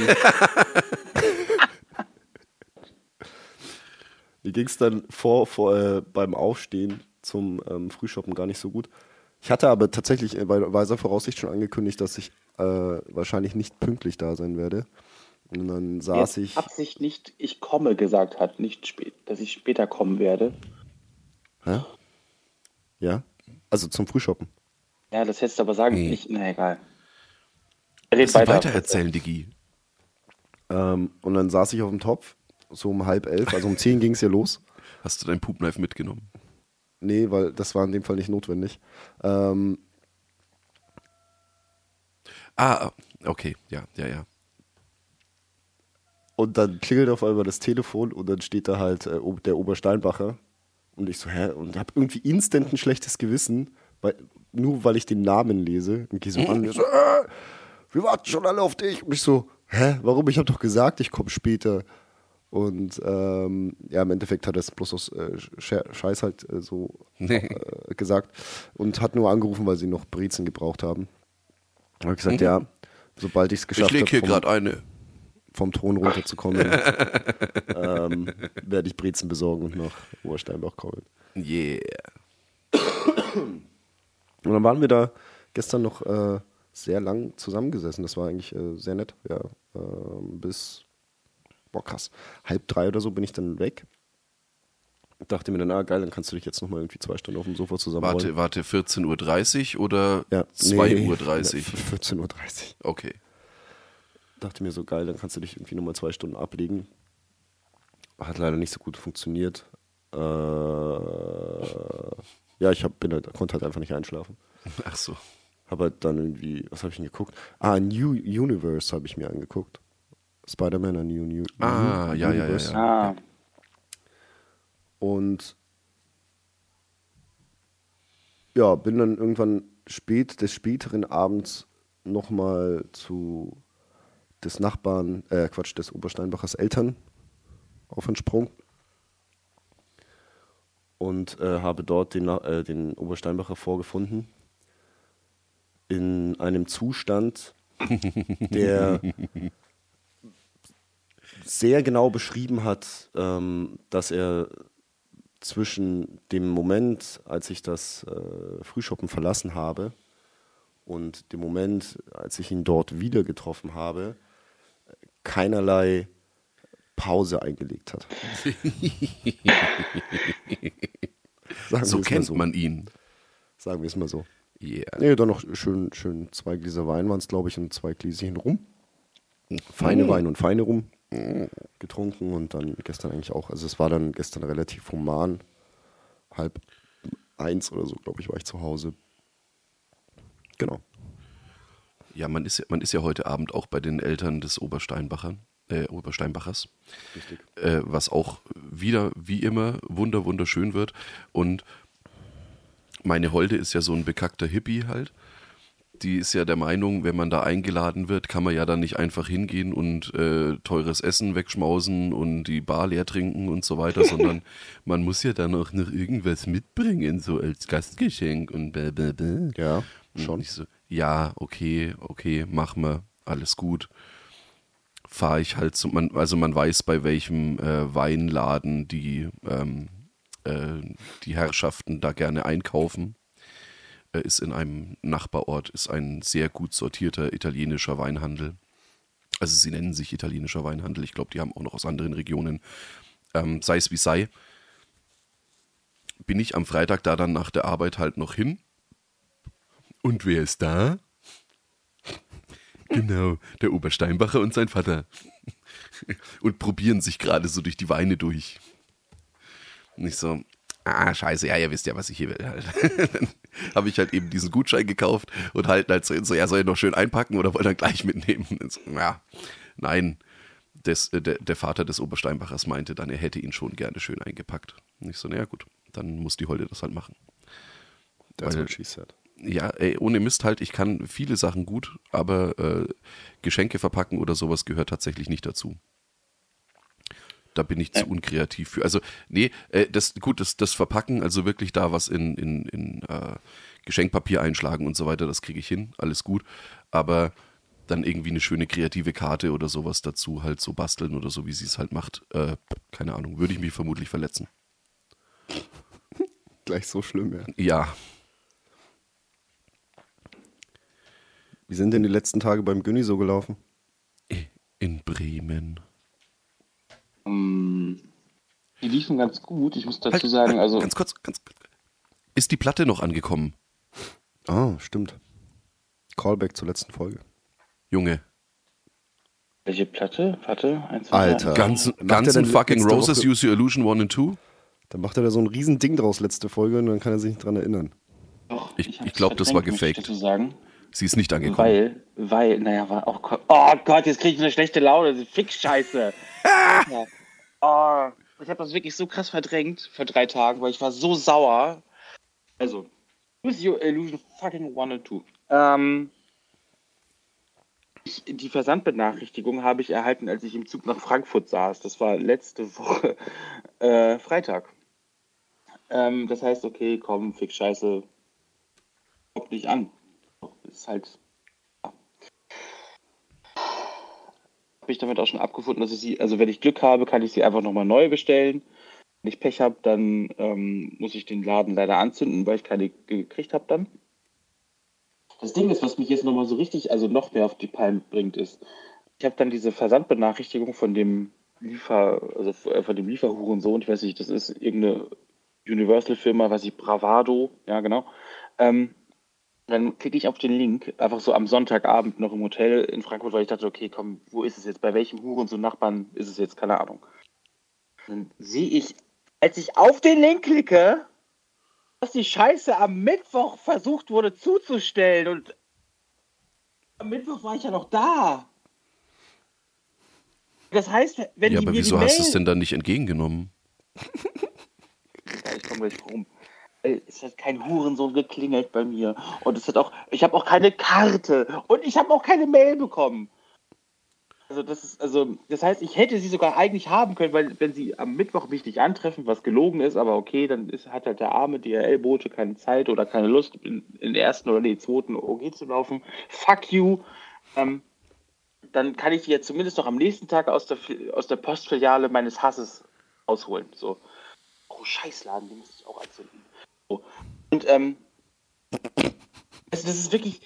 Mir ging es dann vor, vor äh, beim Aufstehen zum ähm, Frühshoppen gar nicht so gut. Ich hatte aber tatsächlich äh, bei weiser Voraussicht schon angekündigt, dass ich äh, wahrscheinlich nicht pünktlich da sein werde. Und dann saß Jetzt ich. Absicht nicht, ich komme gesagt hat, nicht spät, dass ich später kommen werde. Hä? Ja? Also zum Frühshoppen. Ja, das hättest du aber sagen. Nee. Ich, na egal. Red weiter. weiter erzählen, Digi? Ähm, und dann saß ich auf dem Topf, so um halb elf, also um zehn ging es ja los. Hast du dein Poopknife mitgenommen? Nee, weil das war in dem Fall nicht notwendig. Ähm, Ah, okay, ja, ja, ja. und dann klingelt auf einmal das Telefon und dann steht da halt äh, der Obersteinbacher. Und ich so, hä? Und hab irgendwie instant ein schlechtes Gewissen, weil, nur weil ich den Namen lese. Und gehe so ran und so, äh, wir warten schon alle auf dich. Und ich so, hä? Warum? Ich habe doch gesagt, ich komme später. Und ähm, ja, im Endeffekt hat er es bloß aus äh, Sche- Scheiß halt äh, so äh, gesagt und hat nur angerufen, weil sie noch Brezen gebraucht haben. Habe gesagt, ja, sobald ich es Ich geschafft leg hier habe, gerade eine. vom Thron runterzukommen, ähm, werde ich Brezen besorgen und nach Obersteinbach kommen. Yeah. Und dann waren wir da gestern noch äh, sehr lang zusammengesessen. Das war eigentlich äh, sehr nett. Ja, ähm, bis, boah krass, halb drei oder so bin ich dann weg. Dachte mir dann, ah geil, dann kannst du dich jetzt noch mal irgendwie zwei Stunden auf dem Sofa zusammen Warte, warte, 14.30 Uhr oder ja, 2.30 nee, Uhr? 14.30 Uhr. Okay. Dachte mir so, geil, dann kannst du dich irgendwie nochmal zwei Stunden ablegen. hat leider nicht so gut funktioniert. Äh, ja, ich hab, bin halt, konnte halt einfach nicht einschlafen. Ach so. Habe halt dann irgendwie, was habe ich denn geguckt? Ah, New Universe habe ich mir angeguckt. Spider-Man, a New, New Ah, New ja, ja, ja, ja. Ah, Und ja, bin dann irgendwann spät, des späteren Abends nochmal zu des Nachbarn, äh, Quatsch, des Obersteinbachers Eltern auf den Sprung. Und äh, habe dort den, äh, den Obersteinbacher vorgefunden in einem Zustand, der sehr genau beschrieben hat, ähm, dass er zwischen dem Moment, als ich das äh, Frühschoppen verlassen habe, und dem Moment, als ich ihn dort wieder getroffen habe, keinerlei Pause eingelegt hat. So kennt so. man ihn. Sagen wir es mal so. Yeah. Nee, dann noch schön, schön zwei Gläser Wein waren es, glaube ich, und zwei Gläschen Rum. Feine Wein und feine Rum getrunken und dann gestern eigentlich auch. Also es war dann gestern relativ human. Halb eins oder so, glaube ich, war ich zu Hause. Genau. Ja, man ist, ja- man ist ja heute Abend auch bei den Eltern des Obersteinbacher, äh, Obersteinbachers, Richtig. äh, was auch wieder, wie immer, wunder, wunderschön wird. Und meine Holde ist ja so ein bekackter Hippie halt. Die ist ja der Meinung, wenn man da eingeladen wird, kann man ja dann nicht einfach hingehen und äh, teures Essen wegschmausen und die Bar leer trinken und so weiter, sondern man muss ja dann auch noch irgendwas mitbringen, so als Gastgeschenk und blah. Ja, schon. so, ja, okay, okay, mach mal, alles gut. Fahre ich halt zu, man, also man weiß, bei welchem äh, Weinladen die, ähm, äh, die Herrschaften da gerne einkaufen. Äh, ist in einem Nachbarort, ist ein sehr gut sortierter italienischer Weinhandel. Also sie nennen sich italienischer Weinhandel. Ich glaube, die haben auch noch aus anderen Regionen. Ähm, sei es wie sei. Bin ich am Freitag da dann nach der Arbeit halt noch hin und wer ist da? Genau, der Obersteinbacher und sein Vater. Und probieren sich gerade so durch die Weine durch. Und ich so, ah, scheiße, ja, ihr wisst ja, was ich hier will. Dann habe ich halt eben diesen Gutschein gekauft und halten halt so, so, ja, soll ich noch schön einpacken oder wollt ihr gleich mitnehmen? So, ja, nein. Des, äh, der, der Vater des Obersteinbachers meinte dann, er hätte ihn schon gerne schön eingepackt. Und ich so, naja, gut, dann muss die Holde das halt machen. That's Weil- what she said. Ja, ey, ohne Mist halt, ich kann viele Sachen gut, aber äh, Geschenke verpacken oder sowas gehört tatsächlich nicht dazu. Da bin ich zu unkreativ für. Also, nee, äh, das, gut, das, das Verpacken, also wirklich da was in, in, in äh, Geschenkpapier einschlagen und so weiter, das kriege ich hin, alles gut. Aber dann irgendwie eine schöne kreative Karte oder sowas dazu halt so basteln oder so, wie sie es halt macht, äh, keine Ahnung, würde ich mich vermutlich verletzen. Gleich so schlimm, ja. Ja, Wie sind denn die letzten Tage beim Günni so gelaufen? in Bremen. Ähm, die liefen ganz gut. Ich muss dazu Halt, sagen, halt, also Ganz kurz, ganz kurz. Ist die Platte noch angekommen? Ah, stimmt. Callback zur letzten Folge. Junge, welche Platte? Warte, eins, zwei, Alter. er denn and fucking Roses, Woche- Use Your Illusion 1 and 2? Dann macht er da so ein riesen Ding draus letzte Folge und dann kann er sich nicht dran erinnern. Doch, Ich- hab's ich glaub, das war muss ich gefaked. dazu sagen. Sie ist nicht angekommen. Weil, weil, naja, war auch. Oh Gott, jetzt kriege ich eine schlechte Laune. diese Fick-Scheiße. ja. oh, ich habe das wirklich so krass verdrängt vor drei Tagen, weil ich war so sauer. Also, Use Your Illusion fucking 1 and 2. Ähm, ich, die Versandbenachrichtigung habe ich erhalten, als ich im Zug nach Frankfurt saß. Das war letzte Woche äh, Freitag. Ähm, das heißt, okay, komm, Fick Scheiße, kommt nicht an. Ist halt. Habe ich damit auch schon abgefunden, dass ich sie, also wenn ich Glück habe, kann ich sie einfach nochmal neu bestellen. Wenn ich Pech habe, dann ähm, muss ich den Laden leider anzünden, weil ich keine gekriegt habe dann. Das Ding ist, was mich jetzt nochmal so richtig, also noch mehr auf die Palme bringt, ist, ich habe dann diese Versandbenachrichtigung von dem Liefer, also äh, von dem Lieferhurensohn, ich weiß nicht, das ist irgendeine Universal-Firma, weiß ich, Bravado, ja genau. Ähm, dann klicke ich auf den Link, einfach so am Sonntagabend noch im Hotel in Frankfurt, weil ich dachte, okay, komm, wo ist es jetzt? Bei welchem Hurensohn Nachbarn ist es jetzt? Keine Ahnung. Dann sehe ich, als ich auf den Link klicke, dass die Scheiße am Mittwoch versucht wurde zuzustellen und am Mittwoch war ich ja noch da. Das heißt, wenn Ja, aber wieso hast du es denn dann nicht entgegengenommen? Ja, ich komme gleich rum. Ey, Es hat kein Hurensohn geklingelt bei mir. Und es hat auch, ich habe auch keine Karte. Und ich habe auch keine Mail bekommen. Also das ist, also, das heißt, ich hätte sie sogar eigentlich haben können, weil wenn sie am Mittwoch mich nicht antreffen, was gelogen ist, aber okay, dann ist, hat halt der arme DRL-Bote keine Zeit oder keine Lust, in, in den ersten oder den zweiten OG zu laufen. Fuck you. Ähm, dann kann ich die jetzt zumindest noch am nächsten Tag aus der, aus der Postfiliale meines Hasses ausholen. So. Oh, Scheißladen, den muss ich auch anzünden. So. Und ähm, also das ist wirklich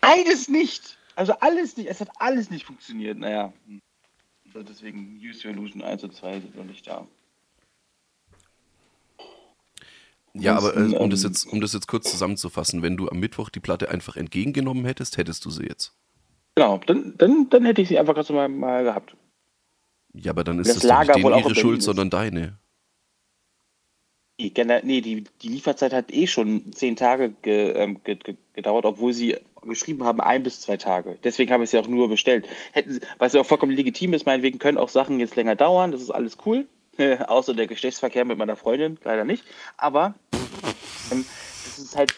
beides nicht. Also alles nicht. Es hat alles nicht funktioniert. Naja. Also deswegen Use Your Illusion 1 und 2 sind noch nicht da. Ja, aber äh, um, das ähm, jetzt, um das jetzt kurz zusammenzufassen, wenn du am Mittwoch die Platte einfach entgegengenommen hättest, hättest du sie jetzt. Genau, dann, dann, dann hätte ich sie einfach ganz normal mal gehabt. Ja, aber dann ist Das das, nicht denen ihre Schuld, ist. sondern deine. Die, nee, die, die Lieferzeit hat eh schon zehn Tage ge, ähm, ge, ge, gedauert, obwohl sie geschrieben haben, ein bis zwei Tage. Deswegen habe ich sie auch nur bestellt. Hätten was ja auch vollkommen legitim ist, meinetwegen können auch Sachen jetzt länger dauern, das ist alles cool. Außer der Geschlechtsverkehr mit meiner Freundin, leider nicht. Aber ähm, das ist halt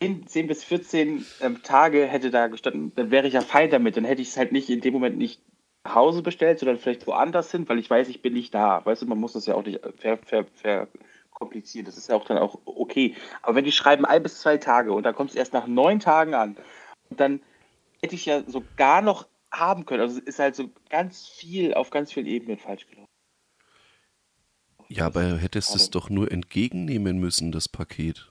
10, 10 bis 14 ähm, Tage hätte da gestanden, dann wäre ich ja fein damit. Dann hätte ich es halt nicht in dem Moment nicht nach Hause bestellt, sondern vielleicht woanders hin, weil ich weiß, ich bin nicht da. Weißt du, man muss das ja auch nicht ver, ver, verkomplizieren. Das ist ja auch dann auch okay. Aber wenn die schreiben ein bis zwei Tage und dann kommt es erst nach neun Tagen an, dann hätte ich ja sogar noch haben können. Also es ist halt so ganz viel auf ganz vielen Ebenen falsch gelaufen. Ja, aber hättest es doch nur entgegennehmen müssen, das Paket.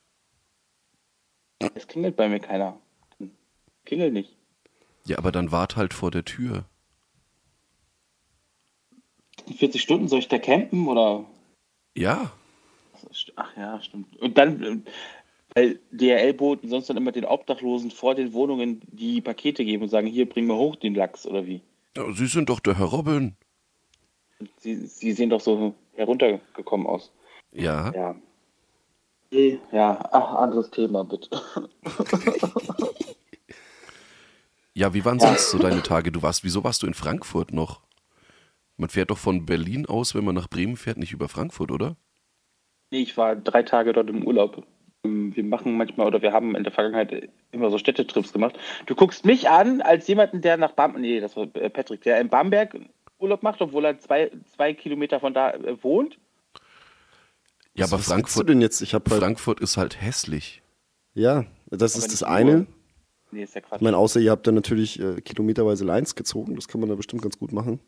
Es klingelt bei mir keiner. Klingelt nicht. Ja, aber dann wart halt vor der Tür. 40 Stunden soll ich da campen oder? Ja, Ach ja, stimmt. Und dann, weil DRL-Boten sonst dann immer den Obdachlosen vor den Wohnungen die Pakete geben und sagen, hier, bring mal hoch den Lachs oder wie? Ja, Sie sind doch der Herr Robin. Sie, sie sehen doch so heruntergekommen aus. Ja, Ja. Ja, ach, anderes Thema, bitte. ja, wie waren Ja. sonst so deine Tage? Du warst, wieso warst du in Frankfurt noch? Man fährt doch von Berlin aus, wenn man nach Bremen fährt, nicht über Frankfurt, oder? Nee, ich war drei Tage dort im Urlaub. Ähm, Wir machen manchmal oder wir haben in der Vergangenheit immer so Städtetrips gemacht. Du guckst mich an als jemanden, der nach Bamberg, nee, das war äh, Patrick, der in Bamberg Urlaub macht, obwohl er zwei, zwei Kilometer von da äh, wohnt. Ja, Was- aber was willst du Frankfurt, denn jetzt? Ich halt, Frankfurt ist halt hässlich. ja, das Aber ist das eine. nur. Nee, ist ja Quatsch. Ich meine, außer ihr habt dann natürlich äh, kilometerweise Lines gezogen, das kann man da bestimmt ganz gut machen.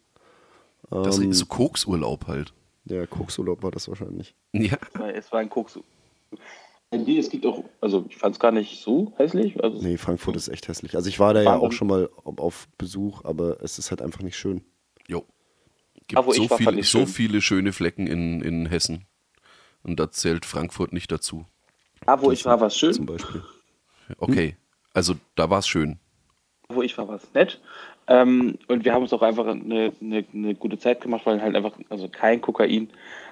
Das Ähm, ist so Koksurlaub halt. Der Koksurlaub war das wahrscheinlich. Ja, Es war ein Koks. Nee, es gibt auch, also ich fand es gar nicht so hässlich. Also Nee, Frankfurt ist echt hässlich. Also ich war da ja auch schon mal auf- Besuch, aber es ist halt einfach nicht schön. jo. Gibt wo so, ich war, fand viel, ich so schön. viele schöne Flecken in, in Hessen. Und da zählt Frankfurt nicht dazu. da, wo ich war, war es Zum schön. Beispiel. Okay, also da war es schön. Wo ich war, war es nett. Ähm, und wir haben uns auch einfach eine, eine, eine gute Zeit gemacht, weil halt einfach, also kein Kokain,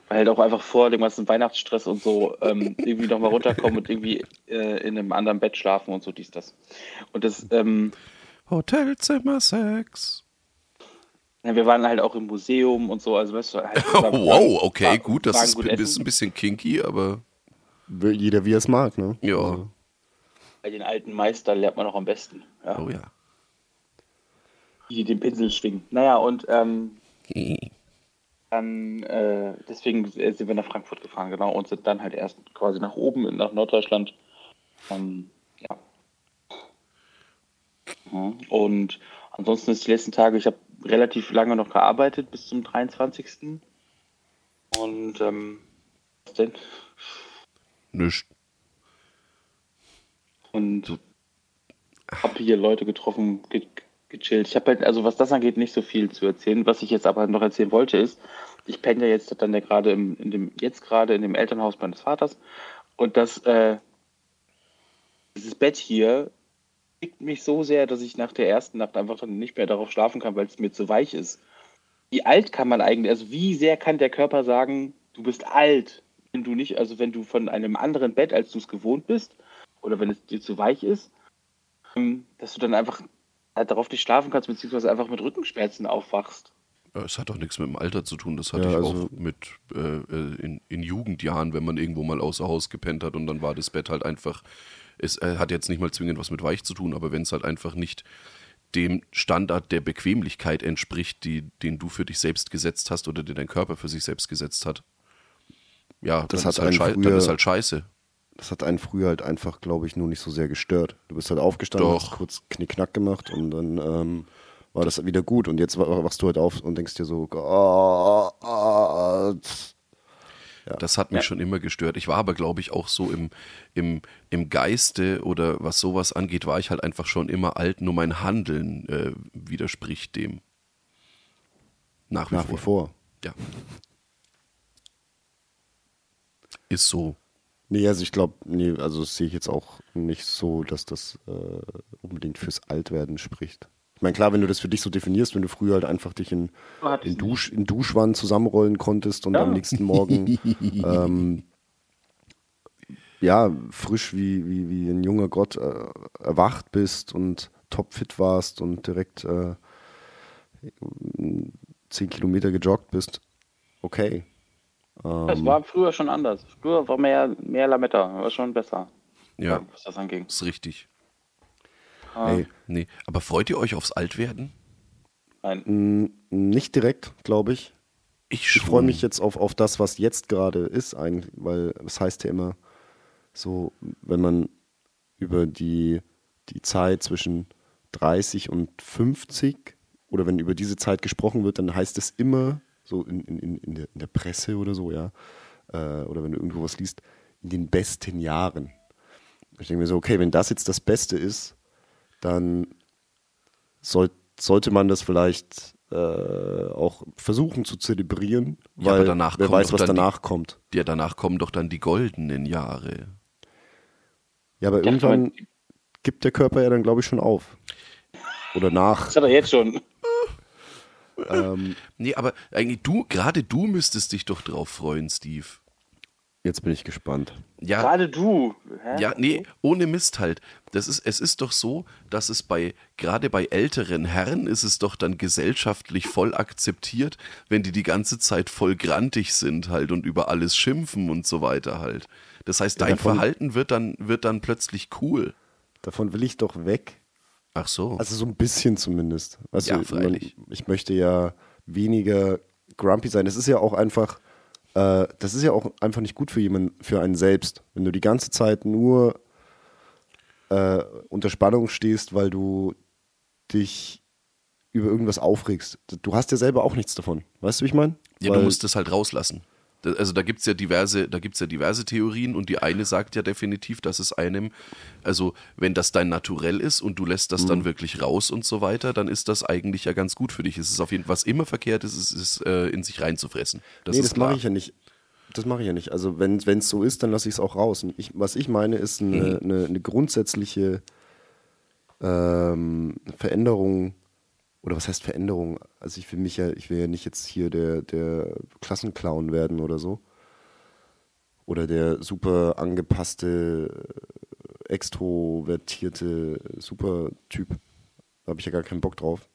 weil halt auch einfach vor dem ganzen Weihnachtsstress und so ähm, irgendwie nochmal runterkommen und irgendwie äh, in einem anderen Bett schlafen und so dies, das. Und das, ähm, Hotelzimmer 6. ja, wir waren halt auch im Museum und so, also weißt du, halt, Oh, war- wow, okay, war- gut, das waren ist, gut bisschen, ein bisschen kinky, aber Will Jeder wie er es mag, ne? ja. Also, Bei den alten Meister lernt man auch am besten. Ja. Oh ja. Die den Pinsel schwingen. Naja, und ähm, dann, äh, deswegen sind wir nach Frankfurt gefahren, genau, und sind dann halt erst quasi nach oben, nach Norddeutschland. Ähm, ja. Mhm. Und ansonsten ist die letzten Tage, ich habe relativ lange noch gearbeitet, bis zum 23. Und, ähm, was denn? Nischt. Und habe hier Leute getroffen, ge gechillt. Ich habe halt, also was das angeht, nicht so viel zu erzählen. Was ich jetzt aber noch erzählen wollte, ist, ich penne ja jetzt dann ja gerade im, in dem, jetzt gerade in dem Elternhaus meines Vaters. Und das, äh, dieses Bett hier fickt mich so sehr, dass ich nach der ersten Nacht einfach dann nicht mehr darauf schlafen kann, weil es mir zu weich ist. wie alt kann man eigentlich, also wie sehr kann der Körper sagen, du bist alt, wenn du nicht, also wenn du von einem anderen Bett, als du es gewohnt bist, oder wenn es dir zu weich ist, ähm, dass du dann einfach halt darauf nicht schlafen kannst, beziehungsweise einfach mit Rückenschmerzen aufwachst. Es hat auch nichts mit dem Alter zu tun. Das hatte Ja, ich also- auch mit äh, äh, in, in Jugendjahren, wenn man irgendwo mal außer Haus gepennt hat und dann war das Bett halt einfach. Es äh, hat jetzt nicht mal zwingend was mit weich zu tun, aber wenn es halt einfach nicht dem Standard der Bequemlichkeit entspricht, die, den du für dich selbst gesetzt hast oder den dein Körper für sich selbst gesetzt hat. Ja, Das dann, hat ist halt schei- dann früher- ist halt scheiße. Das hat einen früher halt einfach, glaube ich, nur nicht so sehr gestört. Du bist halt aufgestanden, Doch. hast kurz Knickknack gemacht und dann ähm, war das wieder gut. Und jetzt wa- wachst du halt auf und denkst dir so, Gott. Das hat mich schon immer gestört. Ich war aber, glaube ich, auch so im, im, im Geiste oder was sowas angeht, war ich halt einfach schon immer alt, nur mein Handeln äh, widerspricht dem. Nach wie Nach vor. wie vor. Ja. Ist so. Nee, also ich glaube, nee, also das sehe ich jetzt auch nicht so, dass das äh, unbedingt fürs Altwerden spricht. Ich meine, klar, wenn du das für dich so definierst, wenn du früher halt einfach dich in, in, Dusch, in Duschwannen zusammenrollen konntest und Ja. am nächsten Morgen ähm, ja, frisch wie, wie, wie ein junger Gott äh, erwacht bist und topfit warst und direkt äh, zehn Kilometer gejoggt bist, okay. Das war früher schon anders. Früher war mehr, mehr Lametta, war schon besser. Ja, Was das anging. ist richtig. Ey, Nee, aber freut ihr euch aufs Altwerden? Nein. mh, nicht direkt, glaube ich. Ich Ich freue mich jetzt auf, auf das, was jetzt gerade ist, eigentlich, weil es heißt ja immer so, wenn man über die, die Zeit zwischen 30 und 50 oder wenn über diese Zeit gesprochen wird, dann heißt es immer so in, in, in, der, in der Presse oder so, ja, äh, oder wenn du irgendwo was liest, in den besten Jahren. Ich denke mir so, okay, wenn das jetzt das Beste ist, dann soll, sollte man das vielleicht äh, auch versuchen zu zelebrieren, Ja, weil danach wer weiß, was dann die- danach kommt. Ja, danach kommen doch dann die goldenen Jahre. Ja, aber irgendwann gibt der Körper ja dann, glaube ich, schon auf. Oder nach. Das hat er jetzt schon. Ähm, Nee, aber eigentlich du, gerade du müsstest dich doch drauf freuen, Steve. jetzt bin ich gespannt. Ja, Gerade du. Hä? Ja, nee, ohne Mist halt. Das ist, es ist doch so, dass es bei, gerade bei älteren Herren ist es doch dann gesellschaftlich voll akzeptiert, wenn die die ganze Zeit voll grantig sind halt und über alles schimpfen und so weiter halt. Das heißt, Ja, dein davon- Verhalten wird dann, wird dann plötzlich cool. Davon will ich doch weg. Ach so. Also so ein bisschen zumindest. Weißt Ja, du, freilich. Man, ich möchte ja weniger grumpy sein. Das ist ja auch einfach, äh, das ist ja auch einfach nicht gut für jemanden, für einen selbst. Wenn du die ganze Zeit nur äh, unter Spannung stehst, weil du dich über irgendwas aufregst. Du hast ja selber auch nichts davon. Weißt du, wie ich meine? Ja, du musst es halt rauslassen. Also da gibt's ja diverse, da gibt's ja diverse Theorien und die eine sagt ja definitiv, dass es einem, also wenn das dein Naturell ist und du lässt das Mhm. dann wirklich raus und so weiter, dann ist das eigentlich ja ganz gut für dich. Es ist auf jeden Fall, was immer verkehrt ist, ist, ist äh, in sich reinzufressen. Das nee, das mache ich ja nicht. Das mache ich ja nicht. Also wenn es so ist, dann lasse ich es auch raus. Ich, was ich meine, ist Mhm. eine, eine, eine grundsätzliche ähm, Veränderung. Oder was heißt Veränderung? Also ich will mich ja, ich will ja nicht jetzt hier der, der Klassenclown werden oder so. Oder der super angepasste, äh, extrovertierte Supertyp. Da habe ich ja gar keinen Bock drauf.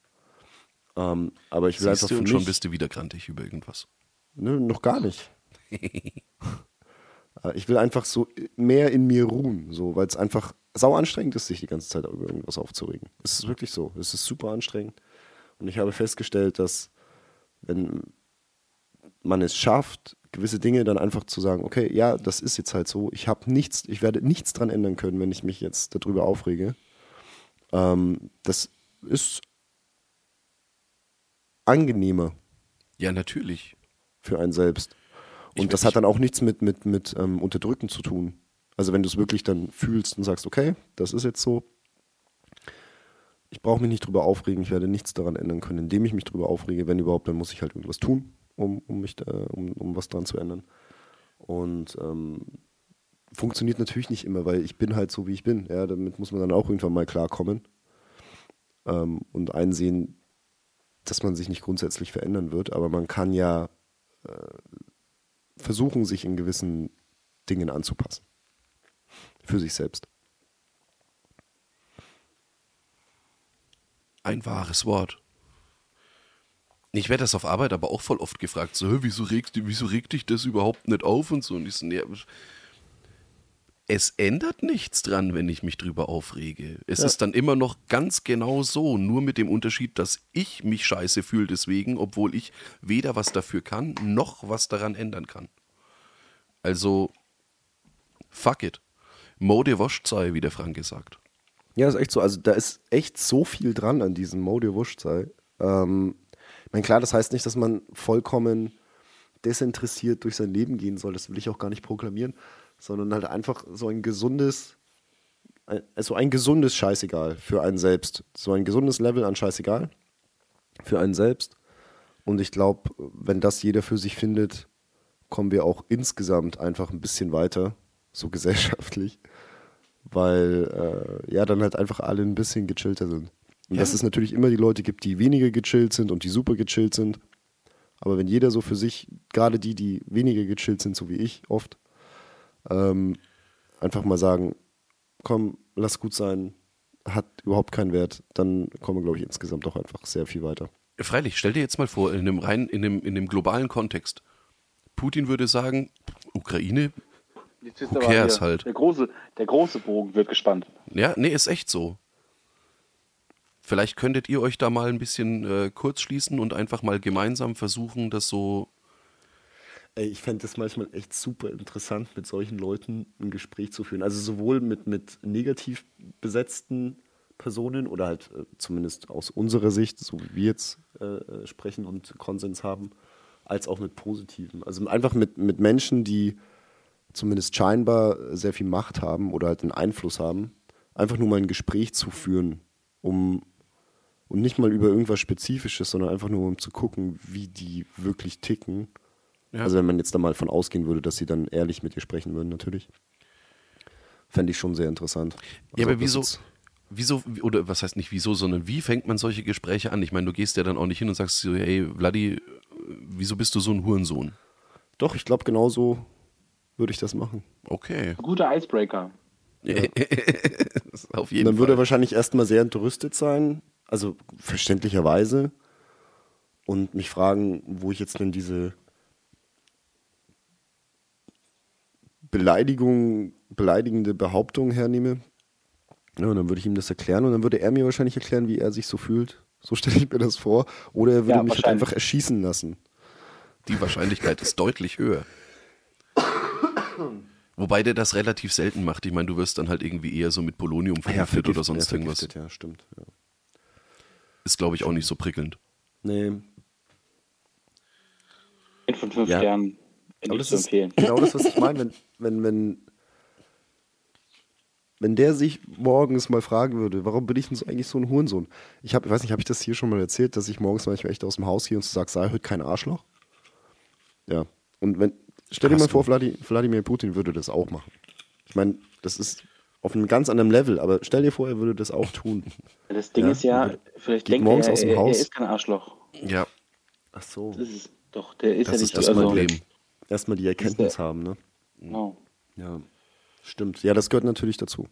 Ähm, aber ich will Siehst einfach du, und schon bist du wieder grantig über irgendwas. Nö, noch gar nicht. Äh, ich will einfach so mehr in mir ruhen, so, weil es einfach sau anstrengend ist, sich die ganze Zeit über irgendwas aufzuregen. Es ist wirklich so. Es ist super anstrengend. Und ich habe festgestellt, dass wenn man es schafft, gewisse Dinge dann einfach zu sagen, okay, ja, das ist jetzt halt so. Ich habe nichts, ich werde nichts dran ändern können, wenn ich mich jetzt darüber aufrege. Ähm, das ist angenehmer Ja, natürlich. für einen selbst. Und Ich- das hat dann auch nichts mit, mit, mit ähm, Unterdrücken zu tun. Also wenn du es wirklich dann fühlst und sagst, okay, das ist jetzt so, ich brauche mich nicht drüber aufregen, ich werde nichts daran ändern können, indem ich mich drüber aufrege, wenn überhaupt, dann muss ich halt irgendwas tun, um, um mich da, um, um was dran zu ändern. Und ähm, funktioniert natürlich nicht immer, weil ich bin halt so, wie ich bin. Ja, damit muss man dann auch irgendwann mal klarkommen ähm, und einsehen, dass man sich nicht grundsätzlich verändern wird, aber man kann ja äh, versuchen, sich in gewissen Dingen anzupassen. Für sich selbst. Ein wahres Wort. Ich werde das auf Arbeit aber auch voll oft gefragt, so, "Hä, wieso regt, wieso regt dich das überhaupt nicht auf und so. Und ich so, nee, es ändert nichts dran, wenn ich mich drüber aufrege. Es Ja. ist dann immer noch ganz genau so, nur mit dem Unterschied, dass ich mich scheiße fühle deswegen, obwohl ich weder was dafür kann, noch was daran ändern kann. Also, fuck it. Mode Woschzei, wie der Franke sagt. Ja, ist echt so. Also da ist echt so viel dran an diesem Mode Wusch sei. Ähm, ich meine, klar, das heißt nicht, dass man vollkommen desinteressiert durch sein Leben gehen soll. Das will ich auch gar nicht proklamieren, sondern halt einfach so ein gesundes, ein- also ein gesundes Scheißegal für einen selbst. So ein gesundes Level an Scheißegal für einen selbst. Und ich glaube, wenn das jeder für sich findet, kommen wir auch insgesamt einfach ein bisschen weiter, so gesellschaftlich weil äh, ja dann halt einfach alle ein bisschen gechillter sind. Und Ja. dass es natürlich immer die Leute gibt, die weniger gechillt sind und die super gechillt sind. Aber wenn jeder so für sich, gerade die, die weniger gechillt sind, so wie ich oft, ähm, einfach mal sagen, komm, lass gut sein, hat überhaupt keinen Wert, dann kommen wir, glaube ich, insgesamt doch einfach sehr viel weiter. Freilich, stell dir jetzt mal vor, in einem rein, in dem, in dem globalen Kontext. Putin würde sagen, Ukraine, Who aber cares hier, halt? Der große, der große Bogen wird gespannt. ja, nee, ist echt so. Vielleicht könntet ihr euch da mal ein bisschen äh, kurz schließen und einfach mal gemeinsam versuchen, das so. Ey, ich fände es manchmal echt super interessant, mit solchen Leuten ein Gespräch zu führen. Also sowohl mit, mit negativ besetzten Personen oder halt äh, zumindest aus unserer Sicht, so wie wir jetzt äh, äh, sprechen und Konsens haben, als auch mit positiven. Also einfach mit, mit Menschen, die zumindest scheinbar sehr viel Macht haben oder halt einen Einfluss haben, einfach nur mal ein Gespräch zu führen, um und nicht mal über irgendwas Spezifisches, sondern einfach nur um zu gucken, wie die wirklich ticken. Ja. Also wenn man jetzt da mal von ausgehen würde, dass sie dann ehrlich mit dir sprechen würden, natürlich. Fände ich schon sehr interessant. Ja, Also aber ob das wieso, wieso, oder was heißt nicht wieso, sondern wie fängt man solche Gespräche an? Ich meine, du gehst ja dann auch nicht hin und sagst so, hey, Vladi, wieso bist du so ein Hurensohn? Doch, ich glaube, genauso würde ich das machen. Okay. Guter Icebreaker. Auf Und jeden dann würde er Fall. wahrscheinlich erstmal sehr entrüstet sein, also verständlicherweise, und mich fragen, wo ich jetzt denn diese Beleidigung, beleidigende Behauptung hernehme. Ja, und dann würde ich ihm das erklären und dann würde er mir wahrscheinlich erklären, wie er sich so fühlt. So stelle ich mir das vor. Oder er würde Ja, mich halt einfach erschießen lassen. Die Wahrscheinlichkeit ist deutlich höher. Wobei der das relativ selten macht. Ich meine, du wirst dann halt irgendwie eher so mit Polonium vergiftet oder sonst ja, irgendwas. Ja, stimmt. Ja. Ist, glaube ich, auch nicht so prickelnd. Nee, Ein von fünf Ja. Sternen. Aber Nicht das ist genau das, was ich meine. Wenn, wenn, wenn, wenn der sich morgens mal fragen würde, warum bin ich denn so, eigentlich so ein Hurensohn? Ich, hab, ich weiß nicht, habe ich das hier schon mal erzählt, dass ich morgens manchmal echt aus dem Haus gehe und so sage, sei heute kein Arschloch? Ja. Und wenn, stell dir mal vor, Wladimir Putin würde das auch machen. Ich meine, das ist auf einem ganz anderen Level, aber stell dir vor, er würde das auch tun. Das Ding Ja, ist ja, geht vielleicht denkt morgens er, aus dem er, er Haus. ist kein Arschloch. Ja, Ach so. Das ist doch, der ist das ja ist nicht das also, Problem. Erstmal die Erkenntnis haben, ne? Genau. Ja. Stimmt. Ja, das gehört natürlich dazu.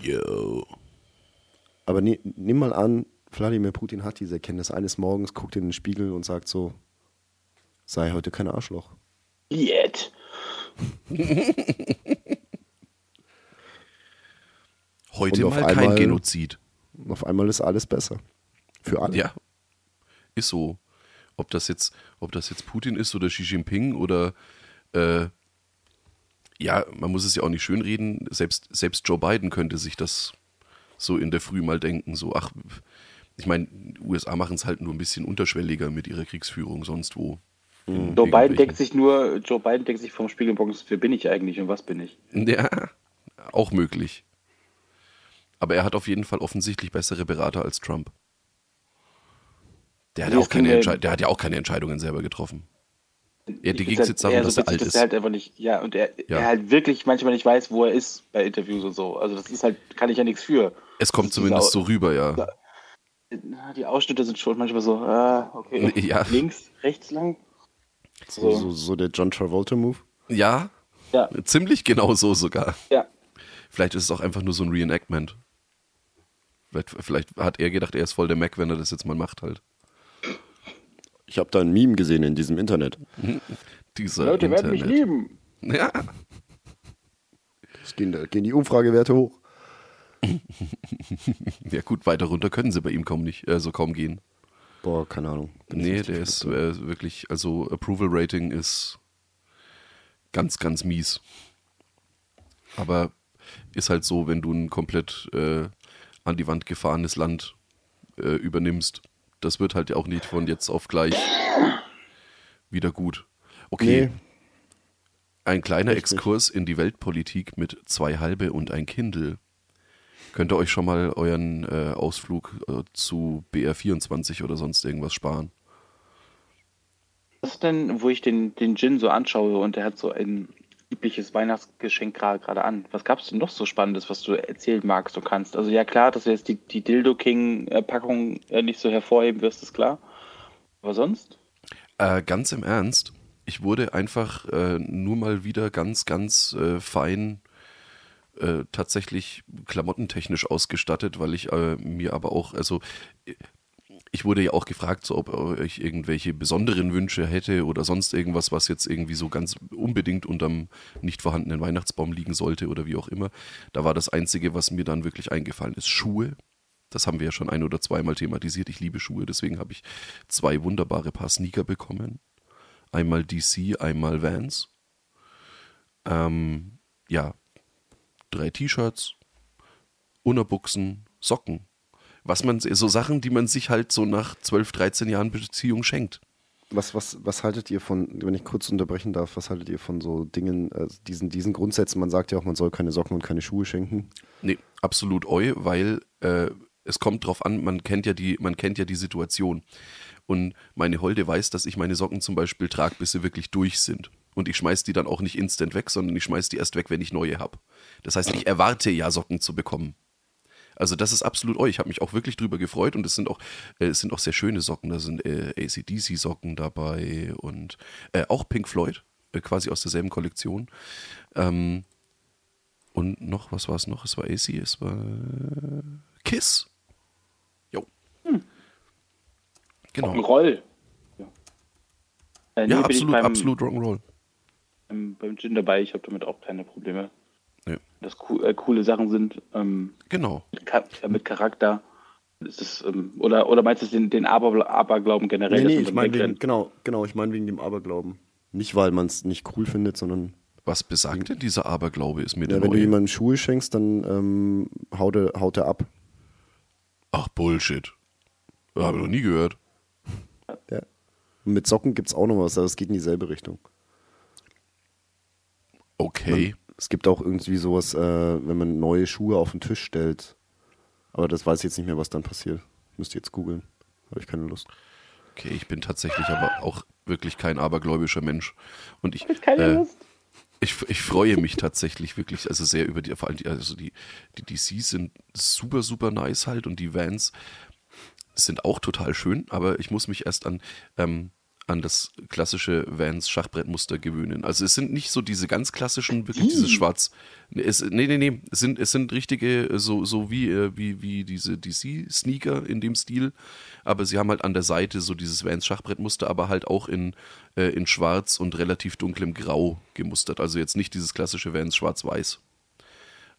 Yo. Aber ne, nimm mal an, Wladimir Putin hat diese Erkenntnis eines Morgens, guckt in den Spiegel und sagt so, sei heute kein Arschloch. Yet. Heute mal kein einmal- Genozid. Und auf einmal ist alles besser. Für alle. Ja, ist so. Ob das jetzt, ob das jetzt Putin ist oder Xi Jinping oder äh, ja, man muss es ja auch nicht schönreden. Selbst, selbst Joe Biden könnte sich das so in der Früh mal denken. So, ach, ich meine, USA machen es halt nur ein bisschen unterschwelliger mit ihrer Kriegsführung sonst wo. In Joe Biden denkt sich nur, Joe Biden denkt sich vom Spiegelbox, wer bin ich eigentlich und was bin ich? Ja, auch möglich. Aber er hat auf jeden Fall offensichtlich bessere Berater als Trump. Der hat, ja auch keine der hat ja auch keine Entscheidungen selber getroffen. Ja, die ging jetzt darum, dass er alt ist. er halt einfach nicht, ja, und er, Ja. er halt wirklich manchmal nicht weiß, wo er ist bei Interviews und so. Also das ist halt, kann ich ja nichts für. Es kommt Das zumindest so rüber, ja. Die Ausschnitte sind schon manchmal so, ah, okay. Ja. Links, rechts lang. So, so, so der John Travolta-Move. Ja, Ja, ziemlich genau so sogar. ja. Vielleicht ist es auch einfach nur so ein Reenactment. Vielleicht, vielleicht hat er gedacht, er ist voll der Mac, wenn er das jetzt mal macht halt. Ich habe da ein Meme gesehen in diesem Internet. Dieser Leute werden mich Internet. lieben. Ja, Es gehen, gehen die Umfragewerte hoch. ja gut, weiter runter können sie bei ihm kaum nicht, also kaum gehen. Boah, keine Ahnung. Bin Nee, der ist äh, wirklich, also Approval Rating ist ganz, ganz mies. Aber ist halt so, wenn du ein komplett äh, an die Wand gefahrenes Land äh, übernimmst, das wird halt auch nicht von jetzt auf gleich wieder gut. Okay, Nee. ein kleiner nicht. Exkurs in die Weltpolitik mit zwei halbe und ein Kindle. Könnt ihr euch schon mal euren äh, Ausflug äh, zu BR24 oder sonst irgendwas sparen? Was ist denn, wo ich den, den Gin so anschaue und der hat so ein übliches Weihnachtsgeschenk gerade an. Was gab es denn noch so Spannendes, was du erzählen magst und kannst? Also ja klar, dass du jetzt die, die Dildo King-Packung äh, nicht so hervorheben wirst, ist klar. Aber sonst? Äh, ganz im Ernst, ich wurde einfach äh, nur mal wieder ganz, ganz äh, fein äh, tatsächlich klamottentechnisch ausgestattet, weil ich äh, mir aber auch, also äh, ich wurde ja auch gefragt, so, ob ich irgendwelche besonderen Wünsche hätte oder sonst irgendwas, was jetzt irgendwie so ganz unbedingt unterm nicht vorhandenen Weihnachtsbaum liegen sollte oder wie auch immer. Da war das Einzige, was mir dann wirklich eingefallen ist, Schuhe. Das haben wir ja schon ein oder zweimal thematisiert. Ich liebe Schuhe, deswegen habe ich zwei wunderbare Paar Sneaker bekommen. Einmal DC, einmal Vans. Ähm, ja, drei T-Shirts, Unterbuchsen, Socken. Was man, so Sachen, die man sich halt so nach 12, 13 Jahren Beziehung schenkt. Was, was, was haltet ihr von, wenn ich kurz unterbrechen darf, was haltet ihr von so Dingen, äh, diesen, diesen Grundsätzen? Man sagt ja auch, man soll keine Socken und keine Schuhe schenken. Nee, absolut eu, weil äh, es kommt drauf an, man kennt ja die, man kennt ja die Situation. Und meine Holde weiß, dass ich meine Socken zum Beispiel trage, bis sie wirklich durch sind. Und ich schmeiß die dann auch nicht instant weg, sondern ich schmeiß die erst weg, wenn ich neue habe. Das heißt, ich erwarte ja Socken zu bekommen. Also das ist absolut eu. Ich habe mich auch wirklich drüber gefreut und es sind auch, äh, es sind auch sehr schöne Socken. Da sind äh, ACDC-Socken dabei und äh, auch Pink Floyd, äh, quasi aus derselben Kollektion. Ähm, und noch, was war es noch? Es war AC, es war Kiss. Jo. Genau. Roll. Ja, äh, Ja, absolut, absolut Rock'n'Roll. Beim, beim Gin dabei. Ich habe damit auch keine Probleme. Ja. Dass cool, äh, coole Sachen sind. Ähm, Genau. mit, äh, mit Charakter. Ist das, ähm, oder, oder meinst du den, den Aber, Aberglauben generell? Nee, nee, ich meine wegen, genau, genau, ich meine wegen dem Aberglauben. Nicht, weil man es nicht cool findet, sondern Was besagt denn dieser Aberglaube? Ist mir ja, der wenn du neue. jemandem Schuhe schenkst, dann ähm, haut, er, haut er ab. Ach, Bullshit. Habe ich noch nie gehört. Ja. Und mit Socken gibt es auch noch was, aber es geht in dieselbe Richtung. Okay. Es gibt auch irgendwie sowas, äh, wenn man neue Schuhe auf den Tisch stellt. Aber das weiß ich jetzt nicht mehr, was dann passiert. Müsst ihr jetzt googeln. Habe ich keine Lust. Okay, ich bin tatsächlich aber auch wirklich kein abergläubischer Mensch. Und ich, Keine äh, Lust. ich, ich freue mich tatsächlich wirklich, also sehr über die, vor allem die, also die, die DCs sind super, super nice halt und die Vans sind auch total schön, aber ich muss mich erst an, ähm, an das klassische Vans Schachbrettmuster gewöhnen. Also es sind nicht so diese ganz klassischen, wirklich dieses Schwarz. Nee, Es, nee, nee, nee. Es sind, es sind richtige, äh, so, so wie, äh, wie, wie diese DC-Sneaker in dem Stil. Aber sie haben halt an der Seite so dieses Vans Schachbrettmuster, aber halt auch in, äh, in Schwarz und relativ dunklem Grau gemustert. Also jetzt nicht dieses klassische Vans Schwarz-Weiß.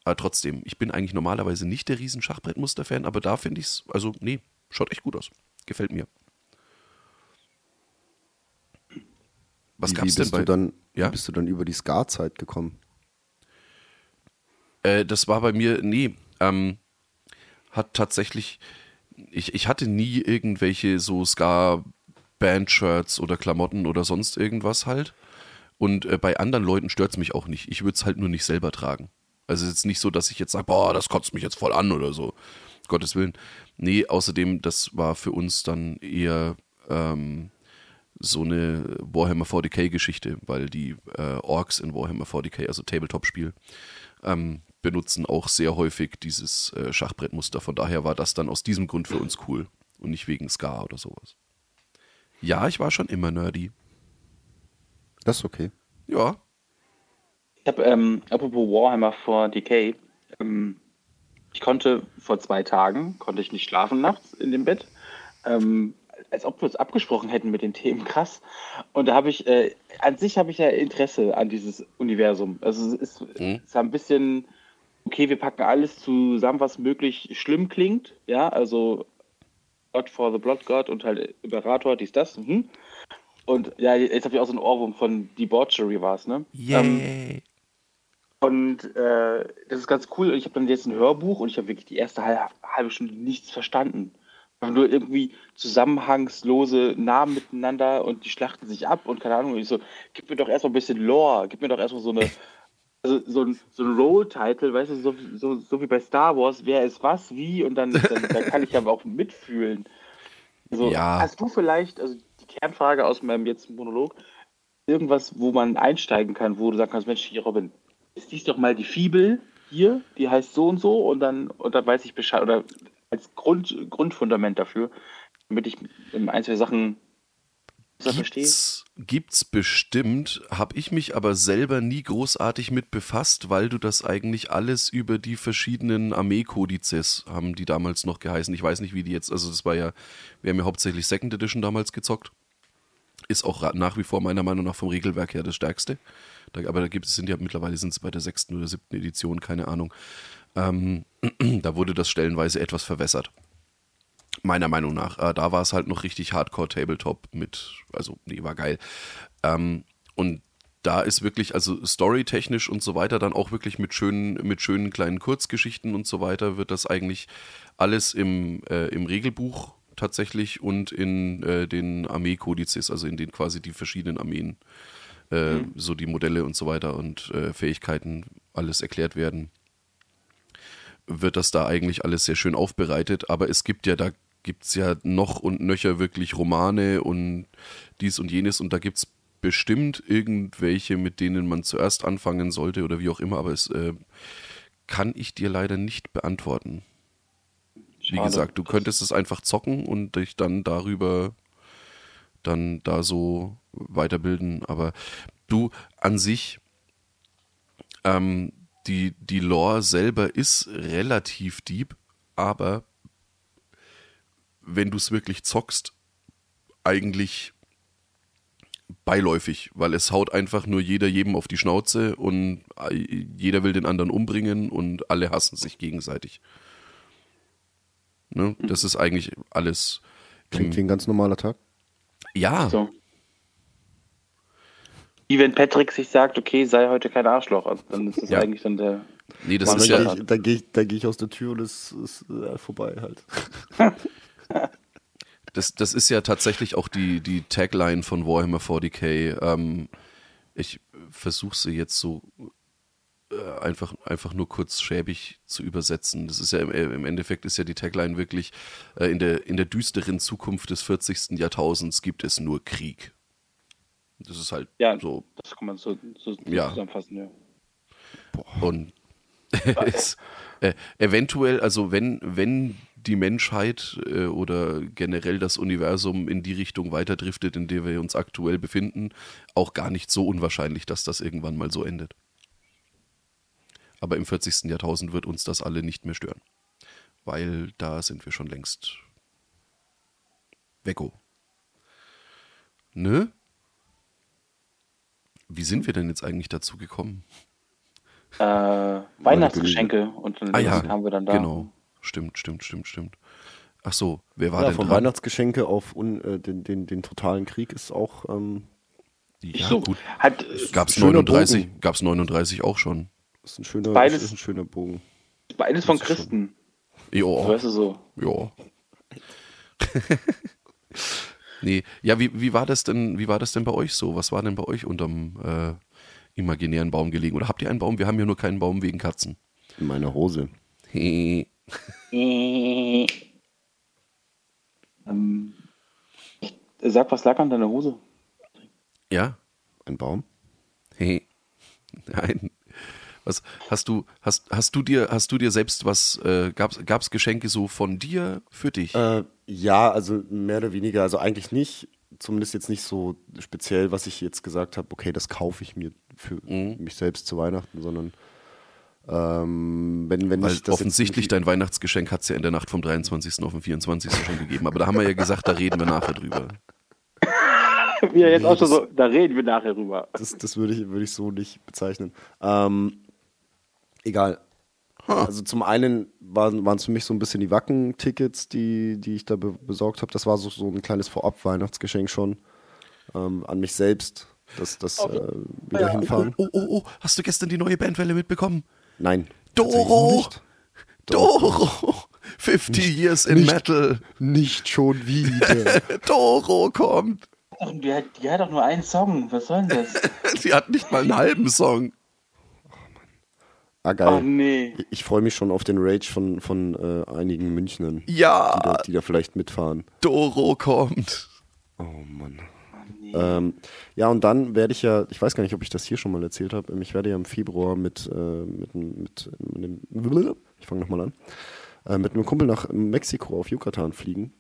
Aber trotzdem, ich bin eigentlich normalerweise nicht der riesen Schachbrettmuster-Fan, aber da finde ich es, also nee, schaut echt gut aus. Gefällt mir. Was Wie- gab's wie denn bei du dann, Ja? Wie bist du dann über die Ska-Zeit gekommen? Äh, das war bei mir, nee, ähm, hat tatsächlich, ich, ich hatte nie irgendwelche so Ska-Band-Shirts oder Klamotten oder sonst irgendwas halt. Und äh, bei anderen Leuten stört es mich auch nicht. Ich würde es halt nur nicht selber tragen. Also es ist nicht so, dass ich jetzt sage, boah, das kotzt mich jetzt voll an oder so. Gottes Willen. Nee, außerdem, das war für uns dann eher ähm, so eine Warhammer 40k-Geschichte, weil die äh, Orks in Warhammer 40k, also Tabletop-Spiel, ähm, benutzen auch sehr häufig dieses äh, Schachbrettmuster. Von daher war das dann aus diesem Grund für uns cool. und nicht wegen Ska oder sowas. Ja, ich war schon immer nerdy. Das ist okay. Ja. Ich habe, ähm, apropos Warhammer 4DK, ähm, ich konnte vor zwei Tagen, konnte ich nicht schlafen nachts in dem Bett, ähm, als ob wir uns abgesprochen hätten mit den Themen, krass. Und da habe ich, äh, an sich habe ich ja Interesse an dieses Universum. Also es ist, Mhm. es ist ein bisschen, okay, wir packen alles zusammen, was möglich schlimm klingt, ja, also God for the Blood God und halt Imperator, dies, das, mhm. Und ja, jetzt habe ich auch so einen Ohrwurm von Debauchery war es, ne? Ähm, Yay. und äh, das ist ganz cool. Und ich habe dann jetzt ein Hörbuch und ich habe wirklich die erste halbe, halbe Stunde nichts verstanden. Nur irgendwie zusammenhangslose Namen miteinander und die schlachten sich ab und keine Ahnung. Und ich so, gib mir doch erstmal ein bisschen Lore, gib mir doch erstmal so eine, also so ein, so ein Role-Title, weißt du, so, so, so wie bei Star Wars, wer ist was, wie und dann, dann, dann kann ich aber auch mitfühlen. Also, Ja. Hast du vielleicht, also die Kernfrage aus meinem jetzt Monolog, irgendwas, wo man einsteigen kann, wo du sagen kannst, Mensch, hier Robin, ist dies doch mal die Fibel hier, die heißt so und so und dann, und dann weiß ich Bescheid oder als Grund, Grundfundament dafür, damit ich in ein, zwei Sachen besser verstehe. Gibt's, bestimmt, habe ich mich aber selber nie großartig mit befasst, weil du das eigentlich alles über die verschiedenen Armeekodizes haben die damals noch geheißen. Ich weiß nicht, wie die jetzt, also das war ja, wir haben ja hauptsächlich Second Edition damals gezockt. Ist auch nach wie vor meiner Meinung nach vom Regelwerk her das stärkste. Da, aber da gibt es, sind ja mittlerweile sind es bei der sechsten oder siebten Edition, keine Ahnung. Ähm, da wurde das stellenweise etwas verwässert. Meiner Meinung nach. Äh, da war es halt noch richtig Hardcore-Tabletop mit, also, nee, war geil. Ähm, und da ist wirklich, also storytechnisch und so weiter, dann auch wirklich mit schönen, mit schönen kleinen Kurzgeschichten und so weiter, wird das eigentlich alles im, äh, im Regelbuch tatsächlich und in äh, den Armeekodizes, also in den quasi die verschiedenen Armeen, äh, so die Modelle und so weiter und äh, Fähigkeiten alles erklärt werden wird das da eigentlich alles sehr schön aufbereitet, aber es gibt ja, da gibt es ja noch und nöcher wirklich Romane und dies und jenes und da gibt es bestimmt irgendwelche, mit denen man zuerst anfangen sollte oder wie auch immer, aber es äh, kann ich dir leider nicht beantworten. Wie Schade. gesagt, du könntest es einfach zocken und dich dann darüber dann da so weiterbilden, aber du an sich ähm, die, die Lore selber ist relativ deep, aber wenn du es wirklich zockst, eigentlich beiläufig, weil es haut einfach nur jeder jedem auf die Schnauze und äh, jeder will den anderen umbringen und alle hassen sich gegenseitig. Ne? Das ist eigentlich alles. Klingt wie ein ganz normaler Tag. Ja, So. Wie wenn Patrick sich sagt, okay, sei heute kein Arschloch. Also dann ist das Ja. eigentlich dann der. nee, das Mann, ist ja- Da gehe ich, geh ich aus der Tür und es ist äh, vorbei halt. Das, das ist ja tatsächlich auch die, die Tagline von Warhammer 40k. Ähm, ich versuche sie jetzt so äh, einfach, einfach nur kurz schäbig zu übersetzen. Das ist ja im, äh, im Endeffekt ist ja die Tagline wirklich, äh, in, der, in der düsteren Zukunft des 40. Jahrtausends gibt es nur Krieg. Das ist halt Ja, so. das kann man so, so Ja. zusammenfassen, ja. Und es, äh, eventuell, also wenn, wenn die Menschheit äh, oder generell das Universum in die Richtung weiterdriftet, in der wir uns aktuell befinden, auch gar nicht so unwahrscheinlich, dass das irgendwann mal so endet. Aber im 40. Jahrtausend wird uns das alle nicht mehr stören. Weil da sind wir schon längst weggo. Ne? Wie sind wir denn jetzt eigentlich dazu gekommen? Äh, Weihnachtsgeschenke und dann Ah ja, haben wir dann da. genau. Stimmt, stimmt, stimmt, stimmt. Ach so, wer war Ja, denn von dran? Weihnachtsgeschenke auf un, äh, den, den, den totalen Krieg ist auch ähm, Ja, so, gut. hat Gab's schöner 39, Bogen. gab's 39 auch schon. ist ein schöner, Beides- ist ein schöner Bogen. beides von Das Christen. Ja, Weißt du so. ja. nee, ja, wie, wie war das denn, wie war das denn bei euch so? Was war denn bei euch unterm äh, imaginären Baum gelegen? Oder habt ihr einen Baum? Wir haben ja nur keinen Baum wegen Katzen. In meiner Hose. Hey. Ähm, sag, was lag an deiner Hose? Ja? Ein Baum? Hey. Nein. Was hast du, hast, hast du dir, hast du dir selbst was, äh, gab es Geschenke so von dir für dich? Äh, ja, also mehr oder weniger, also eigentlich nicht, zumindest jetzt nicht so speziell, was ich jetzt gesagt habe, okay, das kaufe ich mir für Mhm. mich selbst zu Weihnachten, sondern ähm, wenn, wenn Weil ich das offensichtlich dein Weihnachtsgeschenk hat es ja in der Nacht vom 23. auf den 24. schon gegeben. Aber da haben wir ja gesagt, da reden wir nachher drüber. Wie er jetzt Nee, auch schon das- so, da reden wir nachher drüber. Das, das würde ich, würde ich so nicht bezeichnen. Ähm, egal. Also zum einen waren es für mich so ein bisschen die Wacken-Tickets, die, die ich da be besorgt habe. Das war so, so ein kleines Vorab-Weihnachtsgeschenk schon ähm, an mich selbst, das, das äh, wieder hinfahren. Oh, oh, oh, hast du gestern die neue Bandwelle mitbekommen? Nein. Doro! Nicht. Doro! 50 Years in nicht. Metal. nicht schon wieder. Doro kommt. Die hat, die hat doch nur einen Song. Was soll denn das? Die hat nicht mal einen halben Song. Ah, oh geil. nee. Ich freue mich schon auf den Rage von, von äh, einigen Münchnern, die, Ja, da, die da vielleicht mitfahren. Doro kommt. Oh Mann. Ähm, ja, und dann werde ich ja, ich weiß gar nicht, ob ich das hier schon mal erzählt habe, ich werde ja im Februar mit, äh, mit, mit, mit dem, ich fange nochmal an, äh, mit einem Kumpel nach Mexiko auf Yucatan fliegen.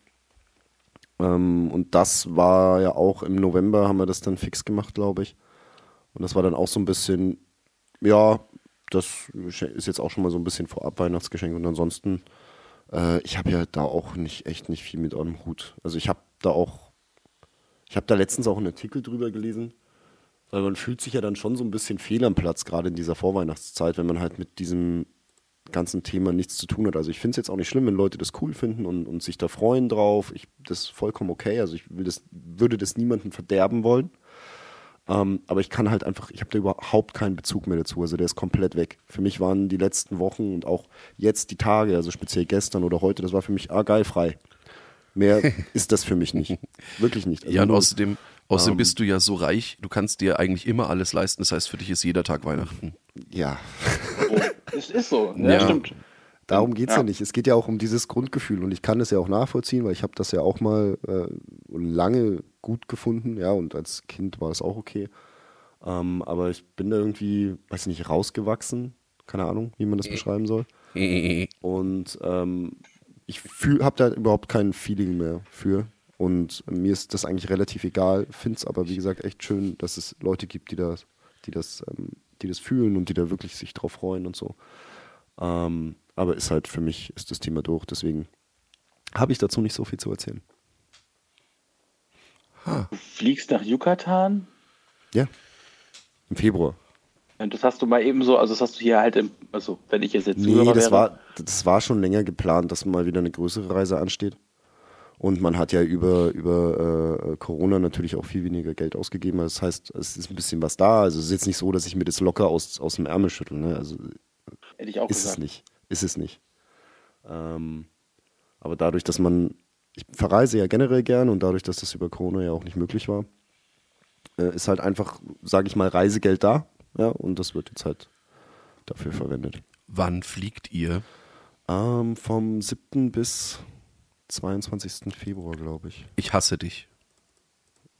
Ähm, und das war ja auch im November, haben wir das dann fix gemacht, glaube ich. Und das war dann auch so ein bisschen, ja, das ist jetzt auch schon mal so ein bisschen vorab Weihnachtsgeschenk. Und ansonsten, äh, ich habe ja da auch nicht, echt nicht viel mit am Hut. Also ich habe da auch ich habe da letztens auch einen Artikel drüber gelesen, weil man fühlt sich ja dann schon so ein bisschen fehl am Platz, gerade in dieser Vorweihnachtszeit, wenn man halt mit diesem ganzen Thema nichts zu tun hat. Also ich finde es jetzt auch nicht schlimm, wenn Leute das cool finden und, und sich da freuen drauf. Ich, das ist vollkommen okay. Also ich will das, würde das niemandem verderben wollen. Ähm, aber ich kann halt einfach, ich habe da überhaupt keinen Bezug mehr dazu. Also der ist komplett weg. Für mich waren die letzten Wochen und auch jetzt die Tage, also speziell gestern oder heute, das war für mich, ah geil, frei. Mehr ist das für mich nicht. Wirklich nicht. Also Ja, und nur- außerdem, außerdem Ähm. bist du ja so reich, du kannst dir eigentlich immer alles leisten. Das heißt, für dich ist jeder Tag Weihnachten. ja, Oh, es ist so. Ja, Ja. stimmt. darum geht es ja. Ja. nicht. Es geht ja auch um dieses Grundgefühl und ich kann das ja auch nachvollziehen, weil ich habe das ja auch mal äh, lange gut gefunden, ja, und als Kind war das auch okay. Ähm, aber ich bin da irgendwie, weiß ich nicht, rausgewachsen. Keine Ahnung, wie man das beschreiben soll. Und ähm, ich habe da überhaupt kein Feeling mehr für. Und mir ist das eigentlich relativ egal, finde es aber wie gesagt echt schön, dass es Leute gibt, die das, die das, ähm, die das fühlen und die da wirklich sich drauf freuen und so. Ähm, aber ist halt für mich ist das Thema durch, deswegen habe ich dazu nicht so viel zu erzählen. Du fliegst nach Yucatan? Ja. Im Februar. Und das hast du mal eben so, also das hast du hier halt im, also wenn ich jetzt jetzt Nee, Zuhörer das wäre, war, das war schon länger geplant, dass mal wieder eine größere Reise ansteht. Und man hat ja über, über äh, Corona natürlich auch viel weniger Geld ausgegeben. Das heißt, es ist ein bisschen was da. Also es ist jetzt nicht so, dass ich mir das locker aus, aus dem Ärmel schüttel. Ne? Also hätte ich auch ist es gesagt. nicht. Ist es nicht. Ähm, aber dadurch, dass man, ich verreise ja generell gern und dadurch, dass das über Corona ja auch nicht möglich war, äh, ist halt einfach, sage ich mal, Reisegeld da. Ja, und das wird jetzt halt dafür verwendet. Wann fliegt ihr? Ähm, vom 7. bis 22. Februar, glaube ich. Ich hasse dich.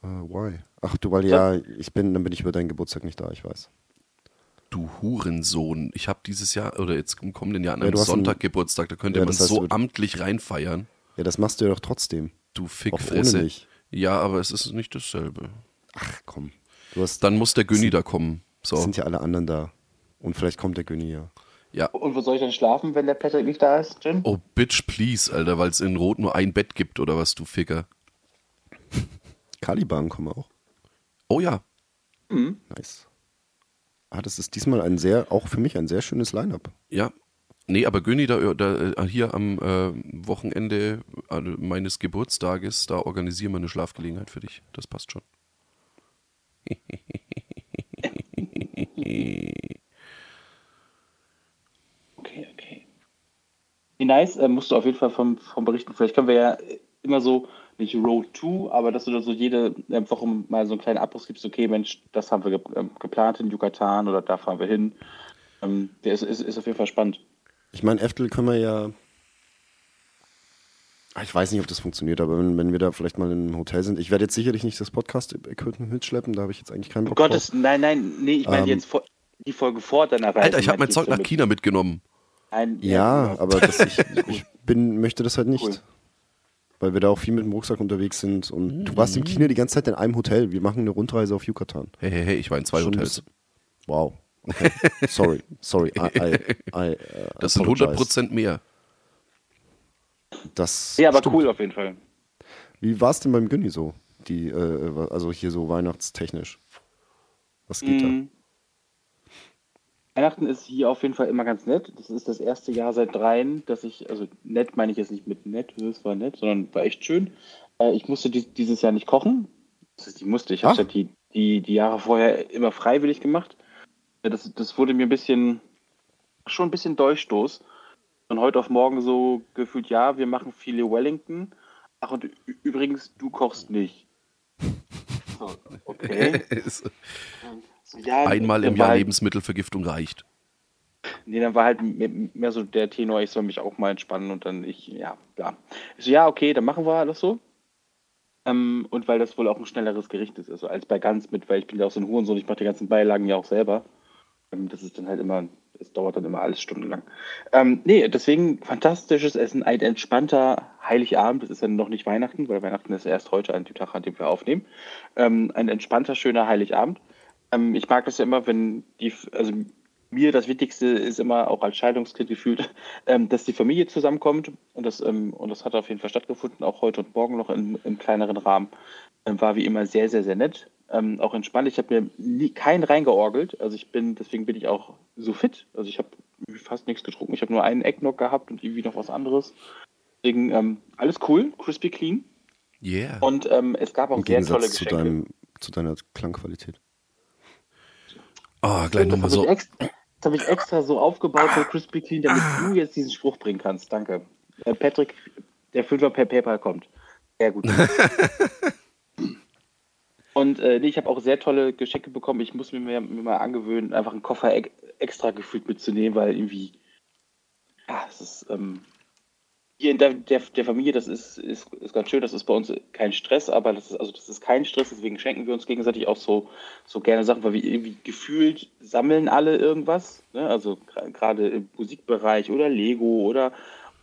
Äh, why? Ach du, weil ja, ich bin, dann bin ich über deinen Geburtstag nicht da, ich weiß. Du Hurensohn. Ich habe dieses Jahr oder jetzt im kommenden Jahr an Ja, einem hast Sonntag einen- Geburtstag. Da könnte Ja, man das heißt, so amtlich reinfeiern. Ja, das machst du ja doch trotzdem. Du Auch Fickfresse. Ja, aber es ist nicht dasselbe. Ach komm. Du hast, Dann muss der Günni da kommen. So. sind ja alle anderen da. Und vielleicht kommt der Günni ja. Ja. Und wo soll ich dann schlafen, wenn der Patrick nicht da ist, Jin? Oh, bitch, please, Alter, weil es in Rot nur ein Bett gibt oder was, du Ficker. Caliban kommen auch. Oh ja. Nice. Ah, das ist diesmal ein sehr, auch für mich ein sehr schönes Line-Up. Ja. Nee, aber Göni, da, da äh, hier am äh, Wochenende äh, meines Geburtstages, da organisieren wir eine Schlafgelegenheit für dich. Das passt schon. Okay, okay. Wie nice, äh, musst du auf jeden Fall vom, vom berichten. Vielleicht können wir ja immer so, nicht Road 2, aber dass du da so jede äh, Woche mal so einen kleinen Abriss gibst, okay, Mensch, das haben wir ge ähm, geplant in Yucatan oder da fahren wir hin. Ähm, der ist, ist, ist auf jeden Fall spannend. Ich meine, Eftel können wir ja. Ah, Ich weiß nicht, ob das funktioniert, aber wenn, wenn wir da vielleicht mal in einem Hotel sind. Ich werde jetzt sicherlich nicht das Podcast-Equipment mitschleppen, da habe ich jetzt eigentlich keinen Um Bock drauf. Gottes, nein, nein, nee, ich meine Ähm, jetzt vor, die Folge vor deiner Reise. Alter, ich habe mein Zeug nach mit- China mitgenommen. Nein, Ja, genau. aber das, ich, ich bin, möchte das halt nicht. Cool. Weil wir da auch viel mit dem Rucksack unterwegs sind. Und du warst in China die ganze Zeit in einem Hotel. Wir machen eine Rundreise auf Yucatan. Hey, hey, hey, ich war in zwei Schon ein Hotels. bisschen- Wow. Okay. Sorry, sorry. I, I, I, uh, Das sind apologize. 100 Prozent mehr. Das Ja, aber stimmt. cool auf jeden Fall. Wie war es denn beim Günni so? Die, äh, also hier so weihnachtstechnisch. Was geht Mhm. Weihnachten ist hier auf jeden Fall immer ganz nett. Das ist das erste Jahr seit dreien, dass ich, also nett meine ich jetzt nicht mit nett, es war nett, sondern war echt schön. Äh, ich musste dies, dieses Jahr nicht kochen. Das ist, die musste. Ich habe Ach. ja die, die, die Jahre vorher immer freiwillig gemacht. Ja, Das, das wurde mir ein bisschen, schon ein bisschen Durchstoß. Von heute auf morgen so gefühlt, ja, wir machen viele Wellington. Ach, und übrigens, du kochst nicht. So, okay. So, ja, Einmal im Jahr halt- Lebensmittelvergiftung reicht. Nee, dann war halt mehr, mehr so der Tenor, ich soll mich auch mal entspannen und dann ich, ja, ja. Ich so, ja, okay, dann machen wir alles so. Ähm, und weil das wohl auch ein schnelleres Gericht ist, also als bei Gans mit, weil ich bin ja auch so ein Hurensohn, ich mache die ganzen Beilagen ja auch selber. Ähm, das ist dann halt immer, es dauert dann immer alles stundenlang. Ähm, nee, deswegen fantastisches Essen, ein entspannter Heiligabend. Das ist ja noch nicht Weihnachten, weil Weihnachten ist erst heute an dem Tag, an dem wir aufnehmen. Ähm, ein entspannter, schöner Heiligabend. Ähm, ich mag das ja immer, wenn die, also mir das Wichtigste ist immer auch als Scheidungskind gefühlt, ähm, dass die Familie zusammenkommt und das, ähm, und das hat auf jeden Fall stattgefunden, auch heute und morgen noch im kleineren Rahmen. Ähm, war wie immer sehr, sehr, sehr nett. Ähm, auch entspannt. Ich habe mir nie, keinen reingeorgelt. Also ich bin, deswegen bin ich auch so fit. Also ich habe fast nichts getrunken. Ich habe nur einen Eggnog gehabt und irgendwie noch was anderes. Deswegen ähm, alles cool, crispy clean. Yeah. Und ähm, es gab auch Im sehr tolle Gegensatz zu, Geschenke. deinem, zu deiner Klangqualität. Oh, gleich nochmal habe so. extra- das hab ich extra so aufgebaut für Crispy Clean, damit du jetzt diesen Spruch bringen kannst. Danke. Äh, Patrick, der Fünfer per PayPal kommt. Sehr gut. Und äh, nee, ich habe auch sehr tolle Geschenke bekommen. Ich muss mir, mir, mal angewöhnen, einfach einen Koffer extra gefühlt mitzunehmen, weil irgendwie, ja, es ist ähm, hier in der, der, der Familie, das ist, ist, ist ganz schön, das ist bei uns kein Stress, aber das ist, also das ist kein Stress, deswegen schenken wir uns gegenseitig auch so, so gerne Sachen, weil wir irgendwie gefühlt sammeln alle irgendwas. Ne? Also gerade im Musikbereich oder Lego oder,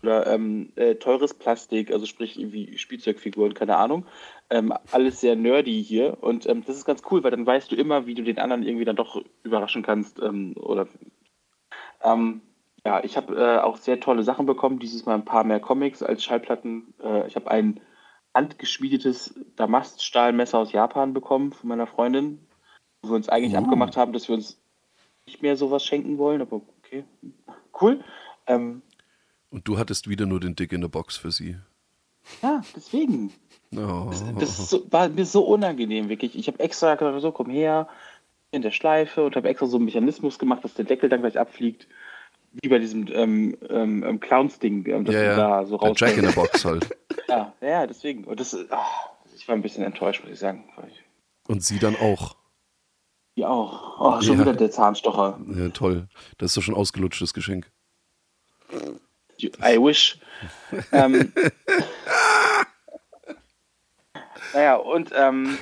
oder ähm, äh, teures Plastik, also sprich irgendwie Spielzeugfiguren, keine Ahnung. Ähm, alles sehr nerdy hier und ähm, das ist ganz cool, weil dann weißt du immer, wie du den anderen irgendwie dann doch überraschen kannst ähm, oder ähm, ja, ich habe äh, auch sehr tolle Sachen bekommen. Dieses Mal ein paar mehr Comics als Schallplatten. Äh, ich habe ein handgeschmiedetes Damaststahlmesser aus Japan bekommen von meiner Freundin, wo wir uns eigentlich abgemacht haben, dass wir uns nicht mehr sowas schenken wollen, aber okay, cool. Ähm, Und du hattest wieder nur den Dick in der Box für sie. ja, deswegen. Oh. Das, das so, war mir so unangenehm, wirklich. Ich habe extra gesagt, so komm her, in der Schleife und habe extra so einen Mechanismus gemacht, dass der Deckel dann gleich abfliegt. Wie bei diesem ähm, ähm, ähm, Clowns-Ding, ähm, das ja, ja. da so Der Jack in der. Box halt. Ja, ja, deswegen. Und das, ah, ich war ein bisschen enttäuscht, muss ich sagen. Und sie dann auch. Die auch. Oh, schon Ja. wieder der Zahnstocher. Ja, toll. Das ist doch schon ausgelutschtes Geschenk. I wish. ähm, naja, und ähm,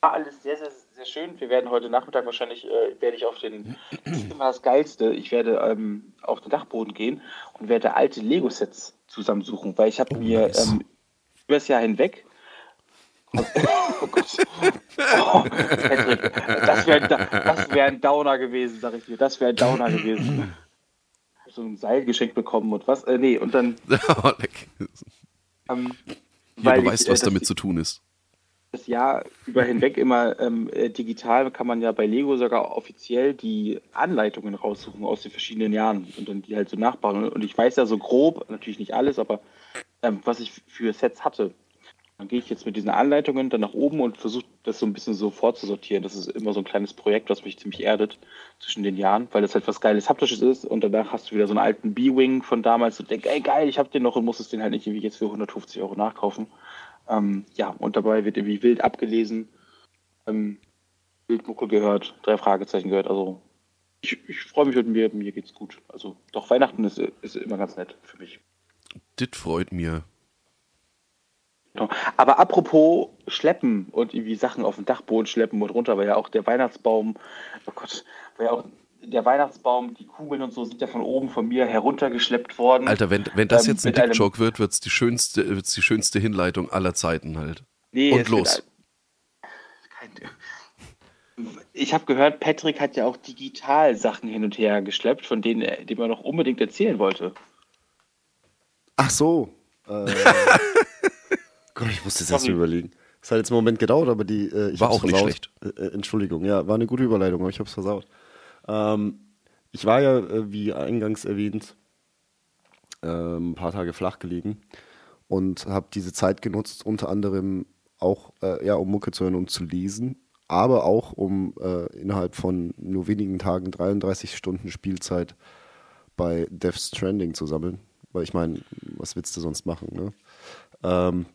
war alles sehr, sehr, sehr schön. Wir werden heute Nachmittag wahrscheinlich, äh, werde ich auf den, das ist immer das Geilste, ich werde ähm, auf den Dachboden gehen und werde alte Lego-Sets zusammensuchen, weil ich habe Oh, mir nice. ähm, über das Jahr hinweg Oh Gott. Oh, Patrick, das wäre das wär ein Downer gewesen, sag ich dir. Das wäre ein Downer gewesen. So ein Seil geschenkt bekommen und was? Äh, nee, und dann. Oh. Ähm, Hier, du ich, weißt, äh, was damit zu tun ist. das Jahr über hinweg immer ähm, äh, digital kann man ja bei Lego sogar offiziell die Anleitungen raussuchen aus den verschiedenen Jahren und dann die halt so nachbauen. Und ich weiß ja so grob, natürlich nicht alles, aber ähm, was ich für Sets hatte. Dann gehe ich jetzt mit diesen Anleitungen dann nach oben und versuche das so ein bisschen so vorzusortieren. Das ist immer so ein kleines Projekt, was mich ziemlich erdet zwischen den Jahren, weil das halt was Geiles Haptisches ist und danach hast du wieder so einen alten B-Wing von damals und denkst, ey geil, ich hab den noch und musstest den halt nicht irgendwie jetzt für 150 Euro nachkaufen. Ähm, ja, und dabei wird irgendwie wild abgelesen, ähm, Wildmuckel gehört, drei Fragezeichen gehört. Also ich, ich freue mich und mir, mir geht's gut. Also doch Weihnachten ist, ist immer ganz nett für mich. Dit freut mir. Genau. Aber apropos Schleppen und irgendwie Sachen auf den Dachboden schleppen und runter, weil ja auch der Weihnachtsbaum, oh Gott, Ja, auch der Weihnachtsbaum, die Kugeln und so sind ja von oben von mir heruntergeschleppt worden. Alter, wenn, wenn das Ähm, jetzt ein Dick-Joke wird, wird es die, schönste- wird's die schönste Hinleitung aller Zeiten halt. Nee, Und los. ein- Kein- Ich habe gehört, Patrick hat ja auch digital Sachen hin und her geschleppt, von denen er, die man noch unbedingt erzählen wollte. Ach so. Äh, Gott, ich musste es erst überlegen. Es hat jetzt einen Moment gedauert, aber die. Äh, ich War auch nicht versaut. Äh, äh, Entschuldigung, ja, war eine gute Überleitung, aber ich habe es versaut. Ähm, ich war ja, äh, wie eingangs erwähnt, ähm, ein paar Tage flach gelegen und habe diese Zeit genutzt, unter anderem auch, äh, ja, um Mucke zu hören und zu lesen, aber auch um äh, innerhalb von nur wenigen Tagen 33 Stunden Spielzeit bei Death Stranding zu sammeln. Weil ich meine, was willst du sonst machen? Ne? Ähm,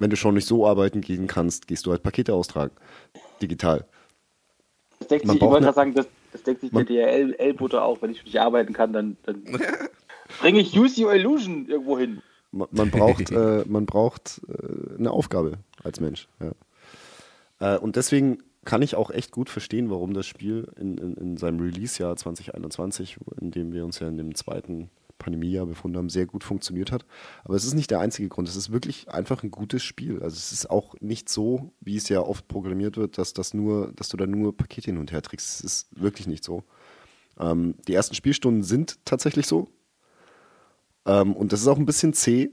wenn du schon nicht so arbeiten gehen kannst, gehst du halt Pakete austragen. Digital. Das denkt Man sich, ich braucht wollte eine- gerade sagen, das, das denkt sich Man- der DRL-Butter auch, wenn ich nicht arbeiten kann, dann, dann bringe ich Use Your Illusion irgendwo hin. Man, man braucht, äh, man braucht äh, eine Aufgabe als Mensch. Ja. Äh, und deswegen kann ich auch echt gut verstehen, warum das Spiel in, in, in seinem Release-Jahr 2021, in dem wir uns ja in dem zweiten Pandemiejahr befunden haben, sehr gut funktioniert hat. Aber es ist nicht der einzige Grund. Es ist wirklich einfach ein gutes Spiel. Also es ist auch nicht so, wie es ja oft programmiert wird, dass das nur, dass du da nur Pakete hin und her trägst. Es ist wirklich nicht so. Ähm, die ersten Spielstunden sind tatsächlich so. Ähm, und das ist auch ein bisschen zäh,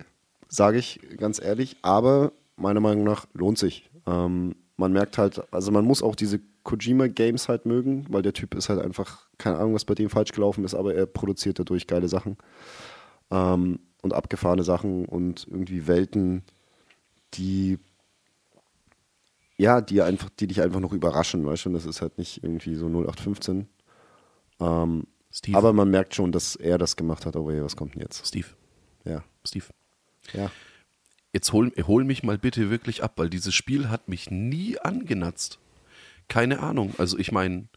sage ich ganz ehrlich, aber meiner Meinung nach lohnt sich. Ähm, man merkt halt, also man muss auch diese Kojima-Games halt mögen, weil der Typ ist halt einfach, keine Ahnung, was bei dem falsch gelaufen ist, aber er produziert dadurch geile Sachen ähm, und abgefahrene Sachen und irgendwie Welten, die ja, die einfach, die dich einfach noch überraschen, weißt du, und das ist halt nicht irgendwie so 0815. Ähm, Steve, aber man merkt schon, dass er das gemacht hat. Oh, was kommt denn jetzt? Steve, Ja. Steve. Ja. Jetzt hol, hol mich mal bitte wirklich ab, weil dieses Spiel hat mich nie angenatzt. Keine Ahnung. Also ich meine,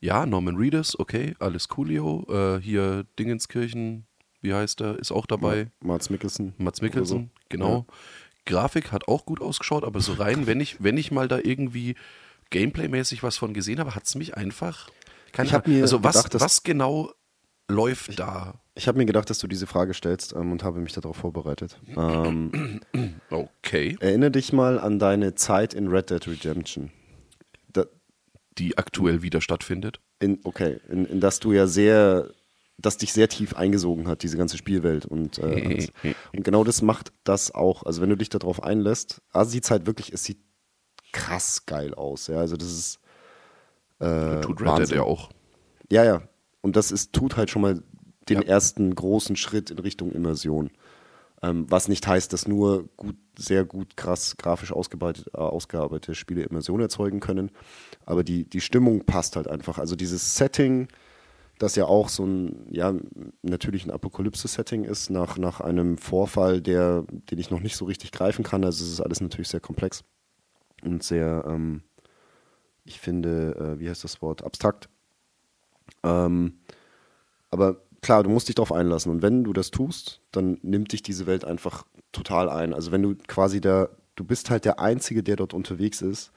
ja, Norman Reedus, okay, alles coolio. Äh, hier Dingenskirchen, wie heißt er, ist auch dabei. Mats Mikkelsen. Mats Mikkelsen, genau. Grafik hat auch gut ausgeschaut, aber so rein, wenn ich, wenn ich mal da irgendwie Gameplay-mäßig was von gesehen habe, hat es mich einfach. Keine Ich hab Ahnung. mir also was, gedacht, dass- was genau läuft da? Ich habe mir gedacht, dass du diese Frage stellst ähm, und habe mich darauf vorbereitet. Ähm, Okay. erinnere dich mal an deine Zeit in Red Dead Redemption. Die aktuell wieder stattfindet. in, okay, in, in das du ja sehr, das dich sehr tief eingesogen hat, diese ganze Spielwelt. Und, äh, und genau das macht das auch. Also wenn du dich darauf einlässt, also sieht es halt wirklich, es sieht krass geil aus. Ja, also das ist äh, Tut Red Dead ja auch. Ja, ja. Und das ist, tut halt schon mal den Ja. ersten großen Schritt in Richtung Immersion. Ähm, was nicht heißt, dass nur gut, sehr gut, krass grafisch ausgearbeitet, äh, ausgearbeitete Spiele Immersion erzeugen können. Aber die, die Stimmung passt halt einfach. Also dieses Setting, das ja auch so ein, ja, natürlich ein Apokalypse-Setting ist, nach, nach einem Vorfall, der, den ich noch nicht so richtig greifen kann. Also es ist alles natürlich sehr komplex und sehr, ähm, ich finde, äh, wie heißt das Wort, abstrakt. Ähm, aber klar, du musst dich darauf einlassen. Und wenn du das tust, dann nimmt dich diese Welt einfach total ein. Also wenn du quasi da, du bist halt der Einzige, der dort unterwegs ist.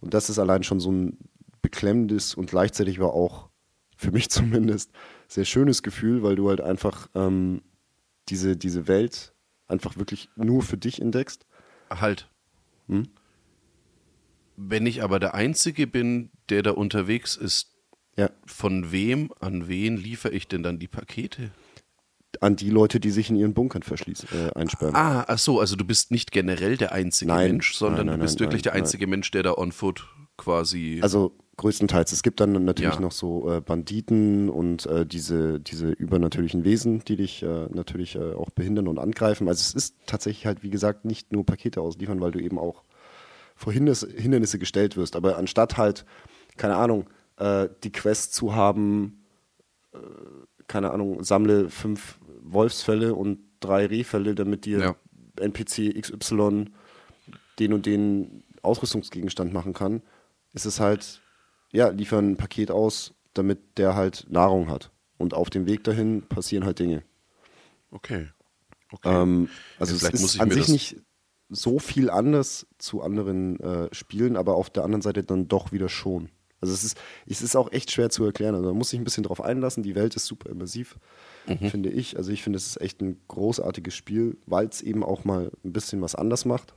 Und das ist allein schon so ein beklemmendes und gleichzeitig aber auch, für mich zumindest, sehr schönes Gefühl, weil du halt einfach ähm, diese, diese Welt einfach wirklich nur für dich entdeckst. Halt. Hm? Wenn ich aber der Einzige bin, der da unterwegs ist, Ja, von wem, an wen liefere ich denn dann die Pakete? an die Leute, die sich in ihren Bunkern verschließen, äh, einsperren. Ah, ach so, also du bist nicht generell der einzige Nein. Mensch, sondern Nein, nein, du bist wirklich der einzige Mensch, der da on foot quasi. Also größtenteils. Es gibt dann natürlich Ja. noch so äh, Banditen und äh, diese, diese übernatürlichen Wesen, die dich äh, natürlich äh, auch behindern und angreifen. Also es ist tatsächlich halt, wie gesagt, nicht nur Pakete ausliefern, weil du eben auch vor Hindernisse, Hindernisse gestellt wirst. Aber anstatt halt, keine Ahnung, äh, die Quest zu haben, äh, keine Ahnung, sammle fünf Wolfsfälle und drei Rehfälle, damit dir Ja. NPC XY den und den Ausrüstungsgegenstand machen kann, ist es halt, ja, liefern ein Paket aus, damit der halt Nahrung hat. Und auf dem Weg dahin passieren halt Dinge. okay. Okay. Ähm, also Ja, es ist an sich nicht so viel anders zu anderen äh, Spielen, aber auf der anderen Seite dann doch wieder schon. Also es ist, es ist auch echt schwer zu erklären. Also man muss sich ein bisschen drauf einlassen. Die Welt ist super immersiv, finde ich. Also ich finde, es ist echt ein großartiges Spiel, weil es eben auch mal ein bisschen was anders macht.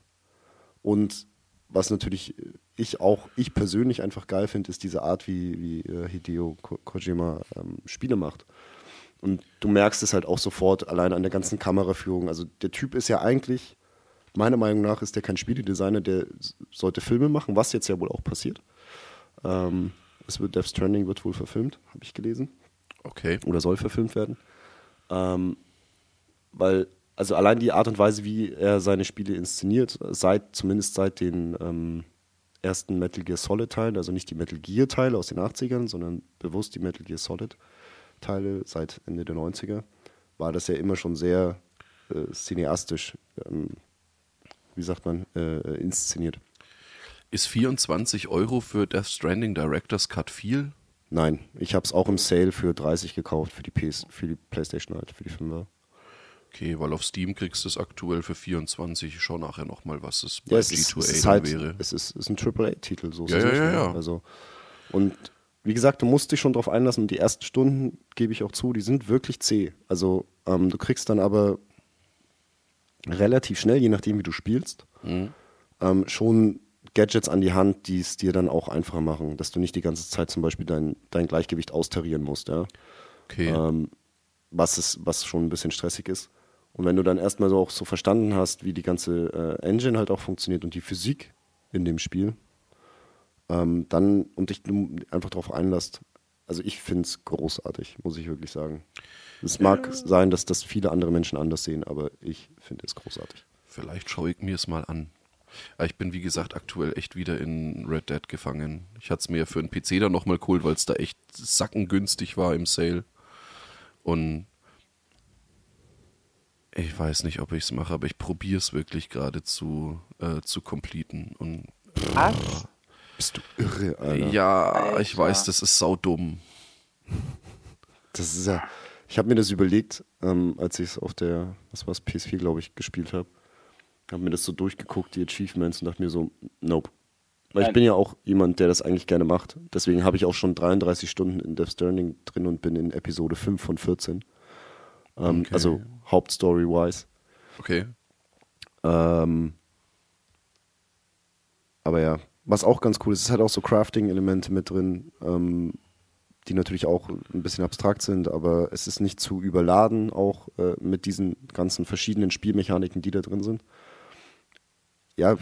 Und was natürlich ich auch, ich persönlich einfach geil finde, ist diese Art, wie, wie äh, Hideo Ko Kojima ähm, Spiele macht. Und du merkst es halt auch sofort allein an der ganzen Kameraführung. Also der Typ ist ja eigentlich, meiner Meinung nach, ist der kein Spieledesigner, der sollte Filme machen, was jetzt ja wohl auch passiert. Ähm, es wird Death Stranding wird wohl verfilmt, habe ich gelesen Okay. oder soll verfilmt werden. Ähm, weil, also allein die Art und Weise, wie er seine Spiele inszeniert, seit, zumindest seit den ähm, ersten Metal Gear Solid Teilen, also nicht die Metal Gear Teile aus den 80ern, sondern bewusst die Metal Gear Solid Teile seit Ende der 90er, war das ja immer schon sehr äh, cineastisch, ähm, wie sagt man, äh, inszeniert. Ist 24 Euro für Death Stranding Director's Cut viel? Nein, ich habe es auch im Sale für 30 gekauft, für die, PS, für die Playstation halt, für die 5er. Okay, weil auf Steam kriegst du es aktuell für 24. Ich schau nachher nochmal, was es bei Ja, es ist, G2A es ist halt, wäre. es ist, es ist ein AAA-Titel, so ist Ja, es ja, ja, ne? ja. Also, und wie gesagt, du musst dich schon drauf einlassen und die ersten Stunden, gebe ich auch zu, die sind wirklich zäh. Also ähm, du kriegst dann aber relativ schnell, je nachdem wie du spielst, Mhm. ähm, schon Gadgets an die Hand, die es dir dann auch einfacher machen, dass du nicht die ganze Zeit zum Beispiel dein, dein Gleichgewicht austarieren musst, ja Okay. ähm, was, ist, was schon ein bisschen stressig ist. Und wenn du dann erstmal so auch so verstanden hast, wie die ganze äh, Engine halt auch funktioniert und die Physik in dem Spiel, ähm, dann und dich einfach darauf einlässt, also ich finde es großartig, muss ich wirklich sagen. Es mag sein, dass das viele andere Menschen anders sehen, aber ich finde es großartig. Vielleicht schaue ich mir es mal an. Ich bin, wie gesagt, aktuell echt wieder in Red Dead gefangen. Ich hatte es mir für einen PC dann nochmal geholt, weil es da echt sackengünstig war im Sale. Und ich weiß nicht, ob ich es mache, aber ich probiere es wirklich gerade zu, äh, zu completen. Und Was? Bist du irre, Alter? ja, ich Alter. weiß, das ist saudumm. Das ist ja. Ich habe mir das überlegt, ähm, als ich es auf der, was war es, PS4, glaube ich, gespielt habe. Habe mir das so durchgeguckt, die Achievements, und dachte mir so, nope. Weil ich bin ja auch jemand, der das eigentlich gerne macht. Deswegen habe ich auch schon 33 Stunden in Death Stranding drin und bin in Episode 5 von 14. Ähm, Okay. Also Hauptstory-wise. Okay. Ähm, aber ja, was auch ganz cool ist, es hat auch so Crafting-Elemente mit drin, ähm, die natürlich auch ein bisschen abstrakt sind, aber es ist nicht zu überladen, auch äh, mit diesen ganzen verschiedenen Spielmechaniken, die da drin sind. Ja,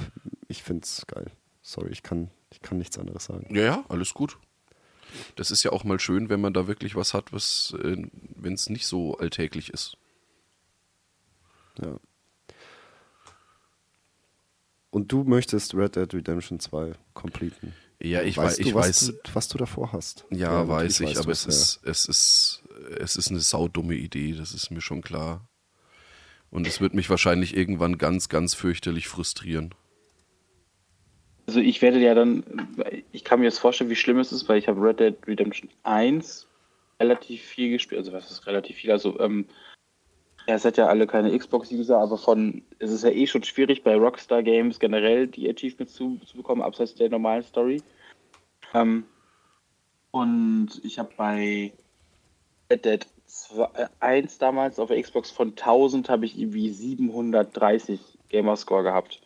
ich finde es geil. Sorry, ich kann, ich kann nichts anderes sagen. Ja, ja, alles gut. Das ist ja auch mal schön, wenn man da wirklich was hat, was, äh, wenn es nicht so alltäglich ist. Ja. Und du möchtest Red Dead Redemption 2 completen. Ja, ich, weißt wei du, ich was weiß. Du, was du davor hast. Ja, weiß natürlich ich, aber es ist, es ist, es ist eine saudumme Idee, das ist mir schon klar. Und es wird mich wahrscheinlich irgendwann ganz, ganz fürchterlich frustrieren. Also ich werde ja dann, ich kann mir jetzt vorstellen, wie schlimm es ist, weil ich habe Red Dead Redemption 1 relativ viel gespielt, also was ist relativ viel, also ähm, ja, es hat ja alle keine Xbox-User, aber von, es ist ja eh schon schwierig bei Rockstar Games generell die Achievements zu, zu bekommen, abseits der normalen Story. Ähm, und ich habe bei Red Dead 2, 1 damals auf der Xbox von 1000 habe ich irgendwie 730 Gamerscore gehabt.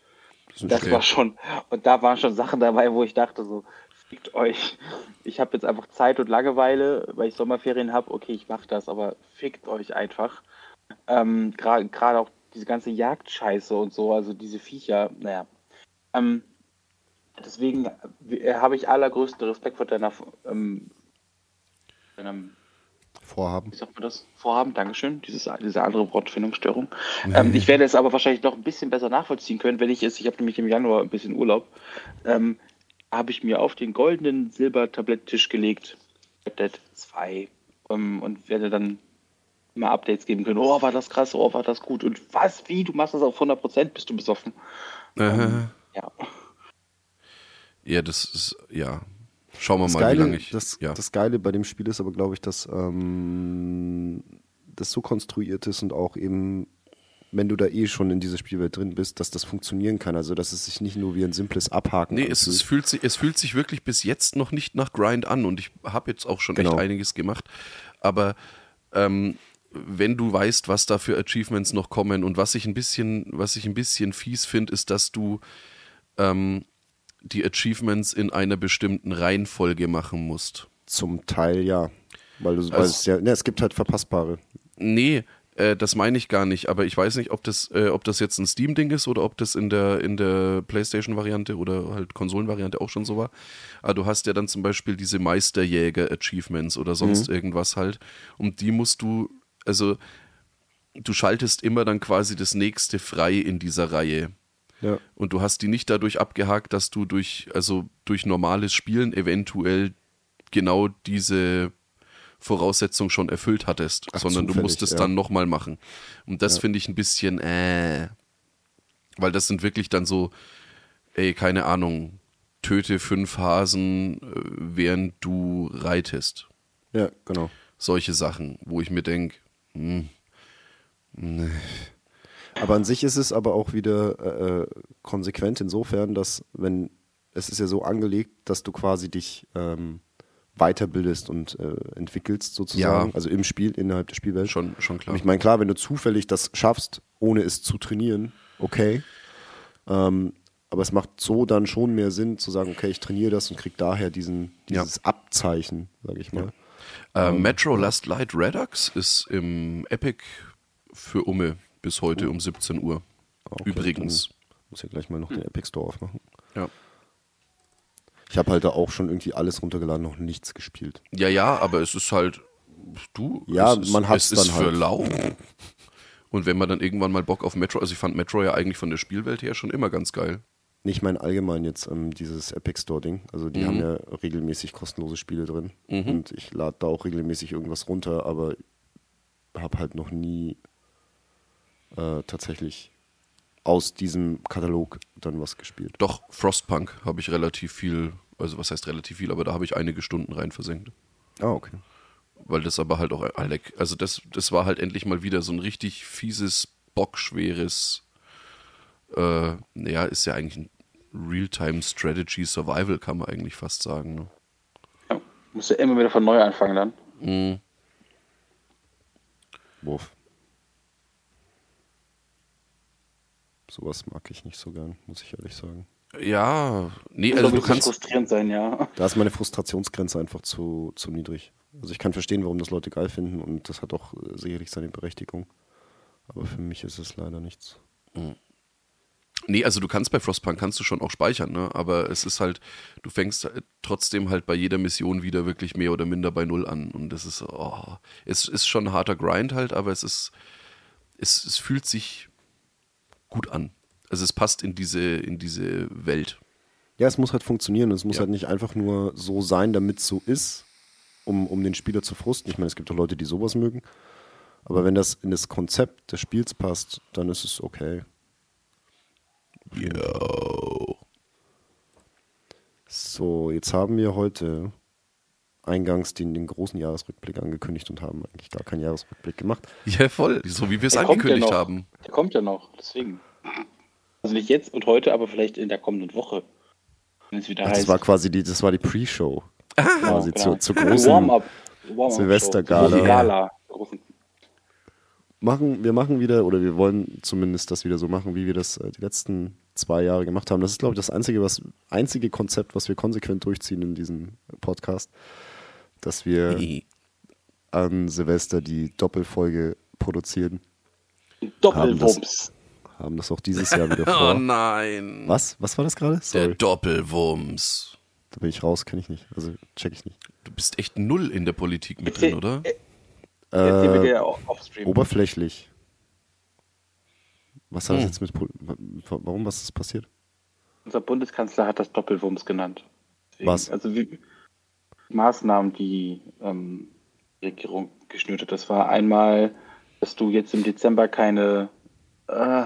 Das Das war schon, und da waren schon Sachen dabei, wo ich dachte so, fickt euch. Ich habe jetzt einfach Zeit und Langeweile, weil ich Sommerferien habe. Okay, ich mache das, aber fickt euch einfach. Ähm, Gerade gerade auch diese ganze Jagdscheiße und so, also diese Viecher, naja. Ähm, deswegen äh, habe ich allergrößten Respekt vor deiner, ähm, deinem Vorhaben. wie sagt man das? Vorhaben, Dankeschön, dieses, diese andere Wortfindungsstörung. Ähm, ich werde es aber wahrscheinlich noch ein bisschen besser nachvollziehen können, wenn ich es, ich habe nämlich im Januar ein bisschen Urlaub, ähm, habe ich mir auf den goldenen Silbertabletttisch gelegt, Dead 2, ähm, und werde dann immer Updates geben können. Oh, war das krass, oh, war das gut. Und was, wie, du machst das auf 100%, bist du besoffen. Äh, Ja. ja, das ist, ja. Schauen wir Das mal, wie Geile, lange ich. das, ja. das Geile bei dem Spiel ist aber, glaube ich, dass ähm, das so konstruiert ist und auch eben wenn du da eh schon in dieser Spielwelt drin bist, dass das funktionieren kann. Also, dass es sich nicht nur wie ein simples Abhaken Nee, es, es, fühlt sich, es fühlt sich wirklich bis jetzt noch nicht nach Grind an und ich habe jetzt auch schon Genau. echt einiges gemacht. Aber ähm, wenn du weißt, was da für Achievements noch kommen und was ich ein bisschen, was ich ein bisschen fies finde, ist, dass du ähm, die Achievements in einer bestimmten Reihenfolge machen musst. Zum Teil ja. Weil, du, weil Also- es ja, ne, es gibt halt verpassbare. Nee, äh, das meine ich gar nicht, aber ich weiß nicht, ob das, äh, ob das jetzt ein Steam-Ding ist oder ob das in der, in der PlayStation-Variante oder halt Konsolenvariante auch schon so war. Aber du hast ja dann zum Beispiel diese Meisterjäger-Achievements oder sonst irgendwas halt. Und die musst du, also du schaltest immer dann quasi das nächste frei in dieser Reihe. Ja. Und du hast die nicht dadurch abgehakt, dass du durch, also durch normales Spielen eventuell genau diese Voraussetzung schon erfüllt hattest, Ach, sondern du musst es ja. dann nochmal machen. Und das finde ich ein bisschen, äh, weil das sind wirklich dann so, ey, keine Ahnung, töte fünf Hasen, äh, während du reitest. Ja, genau. Solche Sachen, wo ich mir denke, Aber an sich ist es aber auch wieder äh, äh, konsequent insofern, dass wenn es ist ja so angelegt, dass du quasi dich ähm, weiterbildest und äh, entwickelst sozusagen, Ja. also im Spiel, innerhalb der Spielwelt. schon, schon klar. Und ich meine, klar, wenn du zufällig das schaffst, ohne es zu trainieren, okay. Ähm, aber es macht so dann schon mehr Sinn zu sagen, okay, ich trainiere das und krieg daher diesen, Ja. dieses Abzeichen, sage ich mal. Äh, Metro Last Light Redux ist im Epic für Umme bis heute um 17 Uhr. Okay, Übrigens. Muss ja gleich mal noch den Epic Store aufmachen. Ja. Ich habe halt da auch schon irgendwie alles runtergeladen, noch nichts gespielt. ja, ja, aber es ist halt, du, Ja, es ist, man hat's es ist dann für halt. lau. Und wenn man dann irgendwann mal Bock auf Metro, also ich fand Metro ja eigentlich von der Spielwelt her schon immer ganz geil. Nicht mein allgemein jetzt ähm, dieses Epic Store Ding. Also die Mhm. haben ja regelmäßig kostenlose Spiele drin. Und ich lade da auch regelmäßig irgendwas runter, aber habe halt noch nie äh, tatsächlich aus diesem Katalog dann was gespielt. Doch, Frostpunk habe ich relativ viel, also was heißt relativ viel, aber da habe ich einige Stunden rein versenkt. Ah, okay. Weil das aber halt auch, Alec, also das, das war halt endlich mal wieder so ein richtig fieses, bockschweres, äh, naja, ist ja eigentlich ein Real-Time-Strategy Survival, kann man eigentlich fast sagen. Ne? Ja, musst du immer wieder von neu anfangen dann. Wurf. Sowas mag ich nicht so gern, muss ich ehrlich sagen. Ja, nee, Das also du kannst, frustrierend sein, ja. Da ist meine Frustrationsgrenze einfach zu, zu niedrig. Also ich kann verstehen, warum das Leute geil finden und das hat auch äh, sicherlich seine Berechtigung. Aber für mich ist es leider nichts. Nee, also du kannst bei Frostpunk kannst du schon auch speichern, ne? Aber es ist halt, du fängst halt trotzdem halt bei jeder Mission wieder wirklich mehr oder minder bei Null an. Und das ist, oh, es ist schon ein harter Grind halt, aber es ist, es, es fühlt sich gut an. Also es passt in diese, in diese Welt. Ja, es muss halt funktionieren. Es muss Ja. halt nicht einfach nur so sein, damit es so ist, um, um den Spieler zu frusten. Ich meine, es gibt auch Leute, die sowas mögen. Aber wenn das in das Konzept des Spiels passt, dann ist es okay. Yo. So, jetzt haben wir heute eingangs den, den großen Jahresrückblick angekündigt und haben eigentlich gar keinen Jahresrückblick gemacht. Ja, voll. So wie wir es ja angekündigt haben. Der kommt ja noch, deswegen. Also nicht jetzt und heute, aber vielleicht in der kommenden Woche. Wenn es wieder heißt. das war quasi die, das war die Pre-Show. Quasi genau. zur, zur großen. Warm-up. Warm-up Silvestergala. Gala. Machen, wir machen wieder, oder wir wollen zumindest das wieder so machen, wie wir das äh, die letzten zwei Jahre gemacht haben. Das ist, glaube ich, das einzige, was, einzige Konzept, was wir konsequent durchziehen in diesem Podcast, dass wir an Silvester die Doppelfolge produzieren. Doppelwumms. Haben das auch dieses Jahr wieder Oh vor. Hm. nein. Was? Was war das gerade? Der Doppelwumms. da bin ich raus, kenne ich nicht. Also check ich nicht. Du bist echt null in der Politik mit drin, oder? Äh, offstream. oberflächlich. Was hat das Hm. jetzt mit Pol Warum was ist passiert? Unser Bundeskanzler hat das Doppelwumms genannt. Deswegen, Was? Also wie, Maßnahmen, die ähm, die Regierung geschnürt hat. Das war einmal, dass du jetzt im Dezember keine äh,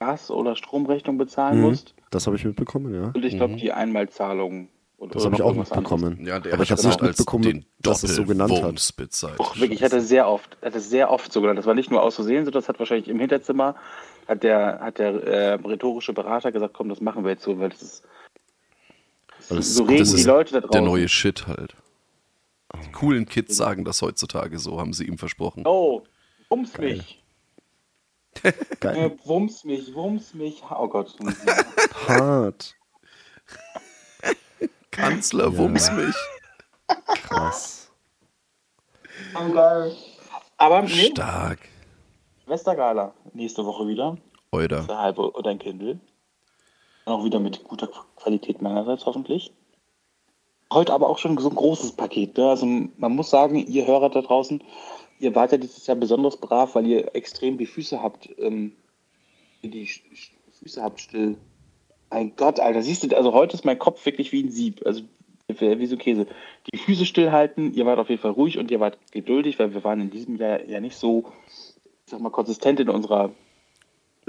Gas- oder Stromrechnung bezahlen Mhm. musst. Das habe ich mitbekommen, ja. Und ich glaube, die Einmalzahlung Und, Das oder habe ich auch mitbekommen. Ja, der Aber ich habe das nicht mitbekommen, den dass es so genannt hat. Bezeichnet. Och, wirklich, hat er sehr oft, hat er sehr oft so genannt. Das war nicht nur aus Versehen, so das hat wahrscheinlich im Hinterzimmer, hat der, hat der äh, rhetorische Berater gesagt, komm, das machen wir jetzt so, weil das ist, Es so reden das die ist Leute da draußen. Der neue Shit halt. Die coolen Kids sagen das heutzutage so, haben sie ihm versprochen. Oh, wumms mich. Geil. Äh, wumms mich, wumms mich. Oh Gott. Hart. Kanzler, wumms mich. Krass. Aber nee, Stark. Westergala nächste Woche wieder. Halbe und ein Kindle. Auch wieder mit guter Qualität meinerseits hoffentlich. Heute aber auch schon so ein großes Paket. Ne? Also man muss sagen, ihr Hörer da draußen, ihr wart ja dieses Jahr besonders brav, weil ihr extrem die Füße habt, ähm, die Füße habt still. Mein Gott, Alter, siehst du, also heute ist mein Kopf wirklich wie ein Sieb. Also wie so Käse. Die Füße stillhalten, ihr wart auf jeden Fall ruhig und ihr wart geduldig, weil wir waren in diesem Jahr ja nicht so, ich sag mal, konsistent in unserer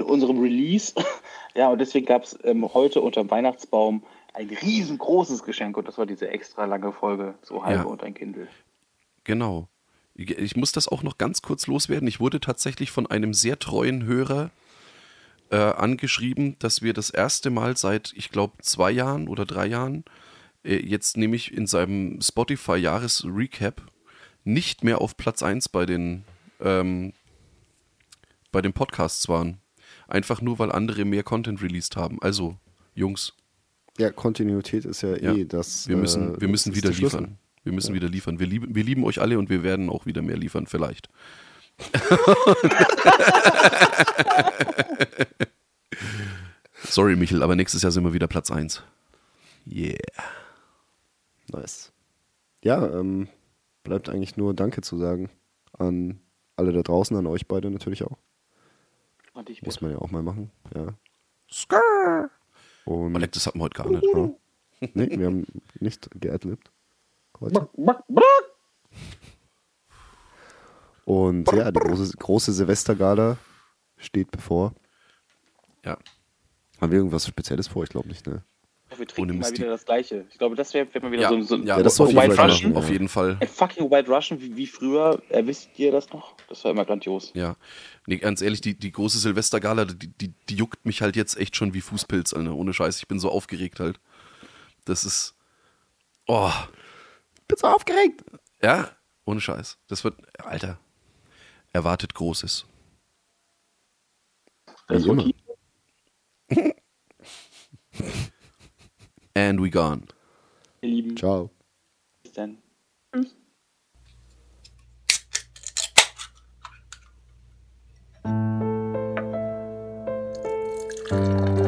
unserem Release. ja, und deswegen gab es ähm, heute unter dem Weihnachtsbaum ein riesengroßes Geschenk und das war diese extra lange Folge, so halbe Ja. und ein Kindle. Genau. Ich ich muss das auch noch ganz kurz loswerden. Ich wurde tatsächlich von einem sehr treuen Hörer äh, angeschrieben, dass wir das erste Mal seit, ich glaube, zwei Jahren oder drei Jahren, äh, jetzt nämlich in seinem Spotify-Jahres-Recap nicht mehr auf Platz 1 bei den, ähm, bei den Podcasts waren. Einfach nur, weil andere mehr Content released haben. Also, Jungs, Ja, Kontinuität ist ja, Ja. eh das. wir müssen, äh, wir müssen wieder liefern. Wir müssen wieder liefern. Wir lieben, wir lieben euch alle und wir werden auch wieder mehr liefern, vielleicht. Sorry, Michel, aber nächstes Jahr sind wir wieder Platz 1. Yeah. Nice. Ja, ähm, bleibt eigentlich nur Danke zu sagen an alle da draußen, an euch beide natürlich auch. Und ich Muss man ja auch mal machen. Ja. Skrrr. Und Alec, das hatten wir heute gar nicht. ja. nee, wir haben nicht geadlibt. Heute. Und ja, die große, große Silvestergala steht bevor. Ja. Haben wir irgendwas Spezielles vor? Ich glaube nicht, ne? Wir trinken mal wieder das Gleiche. Ich glaube, das wäre wär mal wieder Ja, so, ein- so ja, das sollte White Russian. Auf jeden Fall. Ein fucking White Russian wie, wie früher. Äh, wisst ihr das noch? Das war immer grandios. Ja. Nee, ganz ehrlich, die, die große Silvestergala, die, die, die juckt mich halt jetzt echt schon wie Fußpilz, Alter. Ohne Scheiß, ich bin so aufgeregt halt. Das ist. Oh. Bin so aufgeregt. Ja, ohne Scheiß. Das wird. Alter. Erwartet Großes. Das Wie immer. okay. And we gone. Ihr Lieben. Ciao. Bis dann. Thank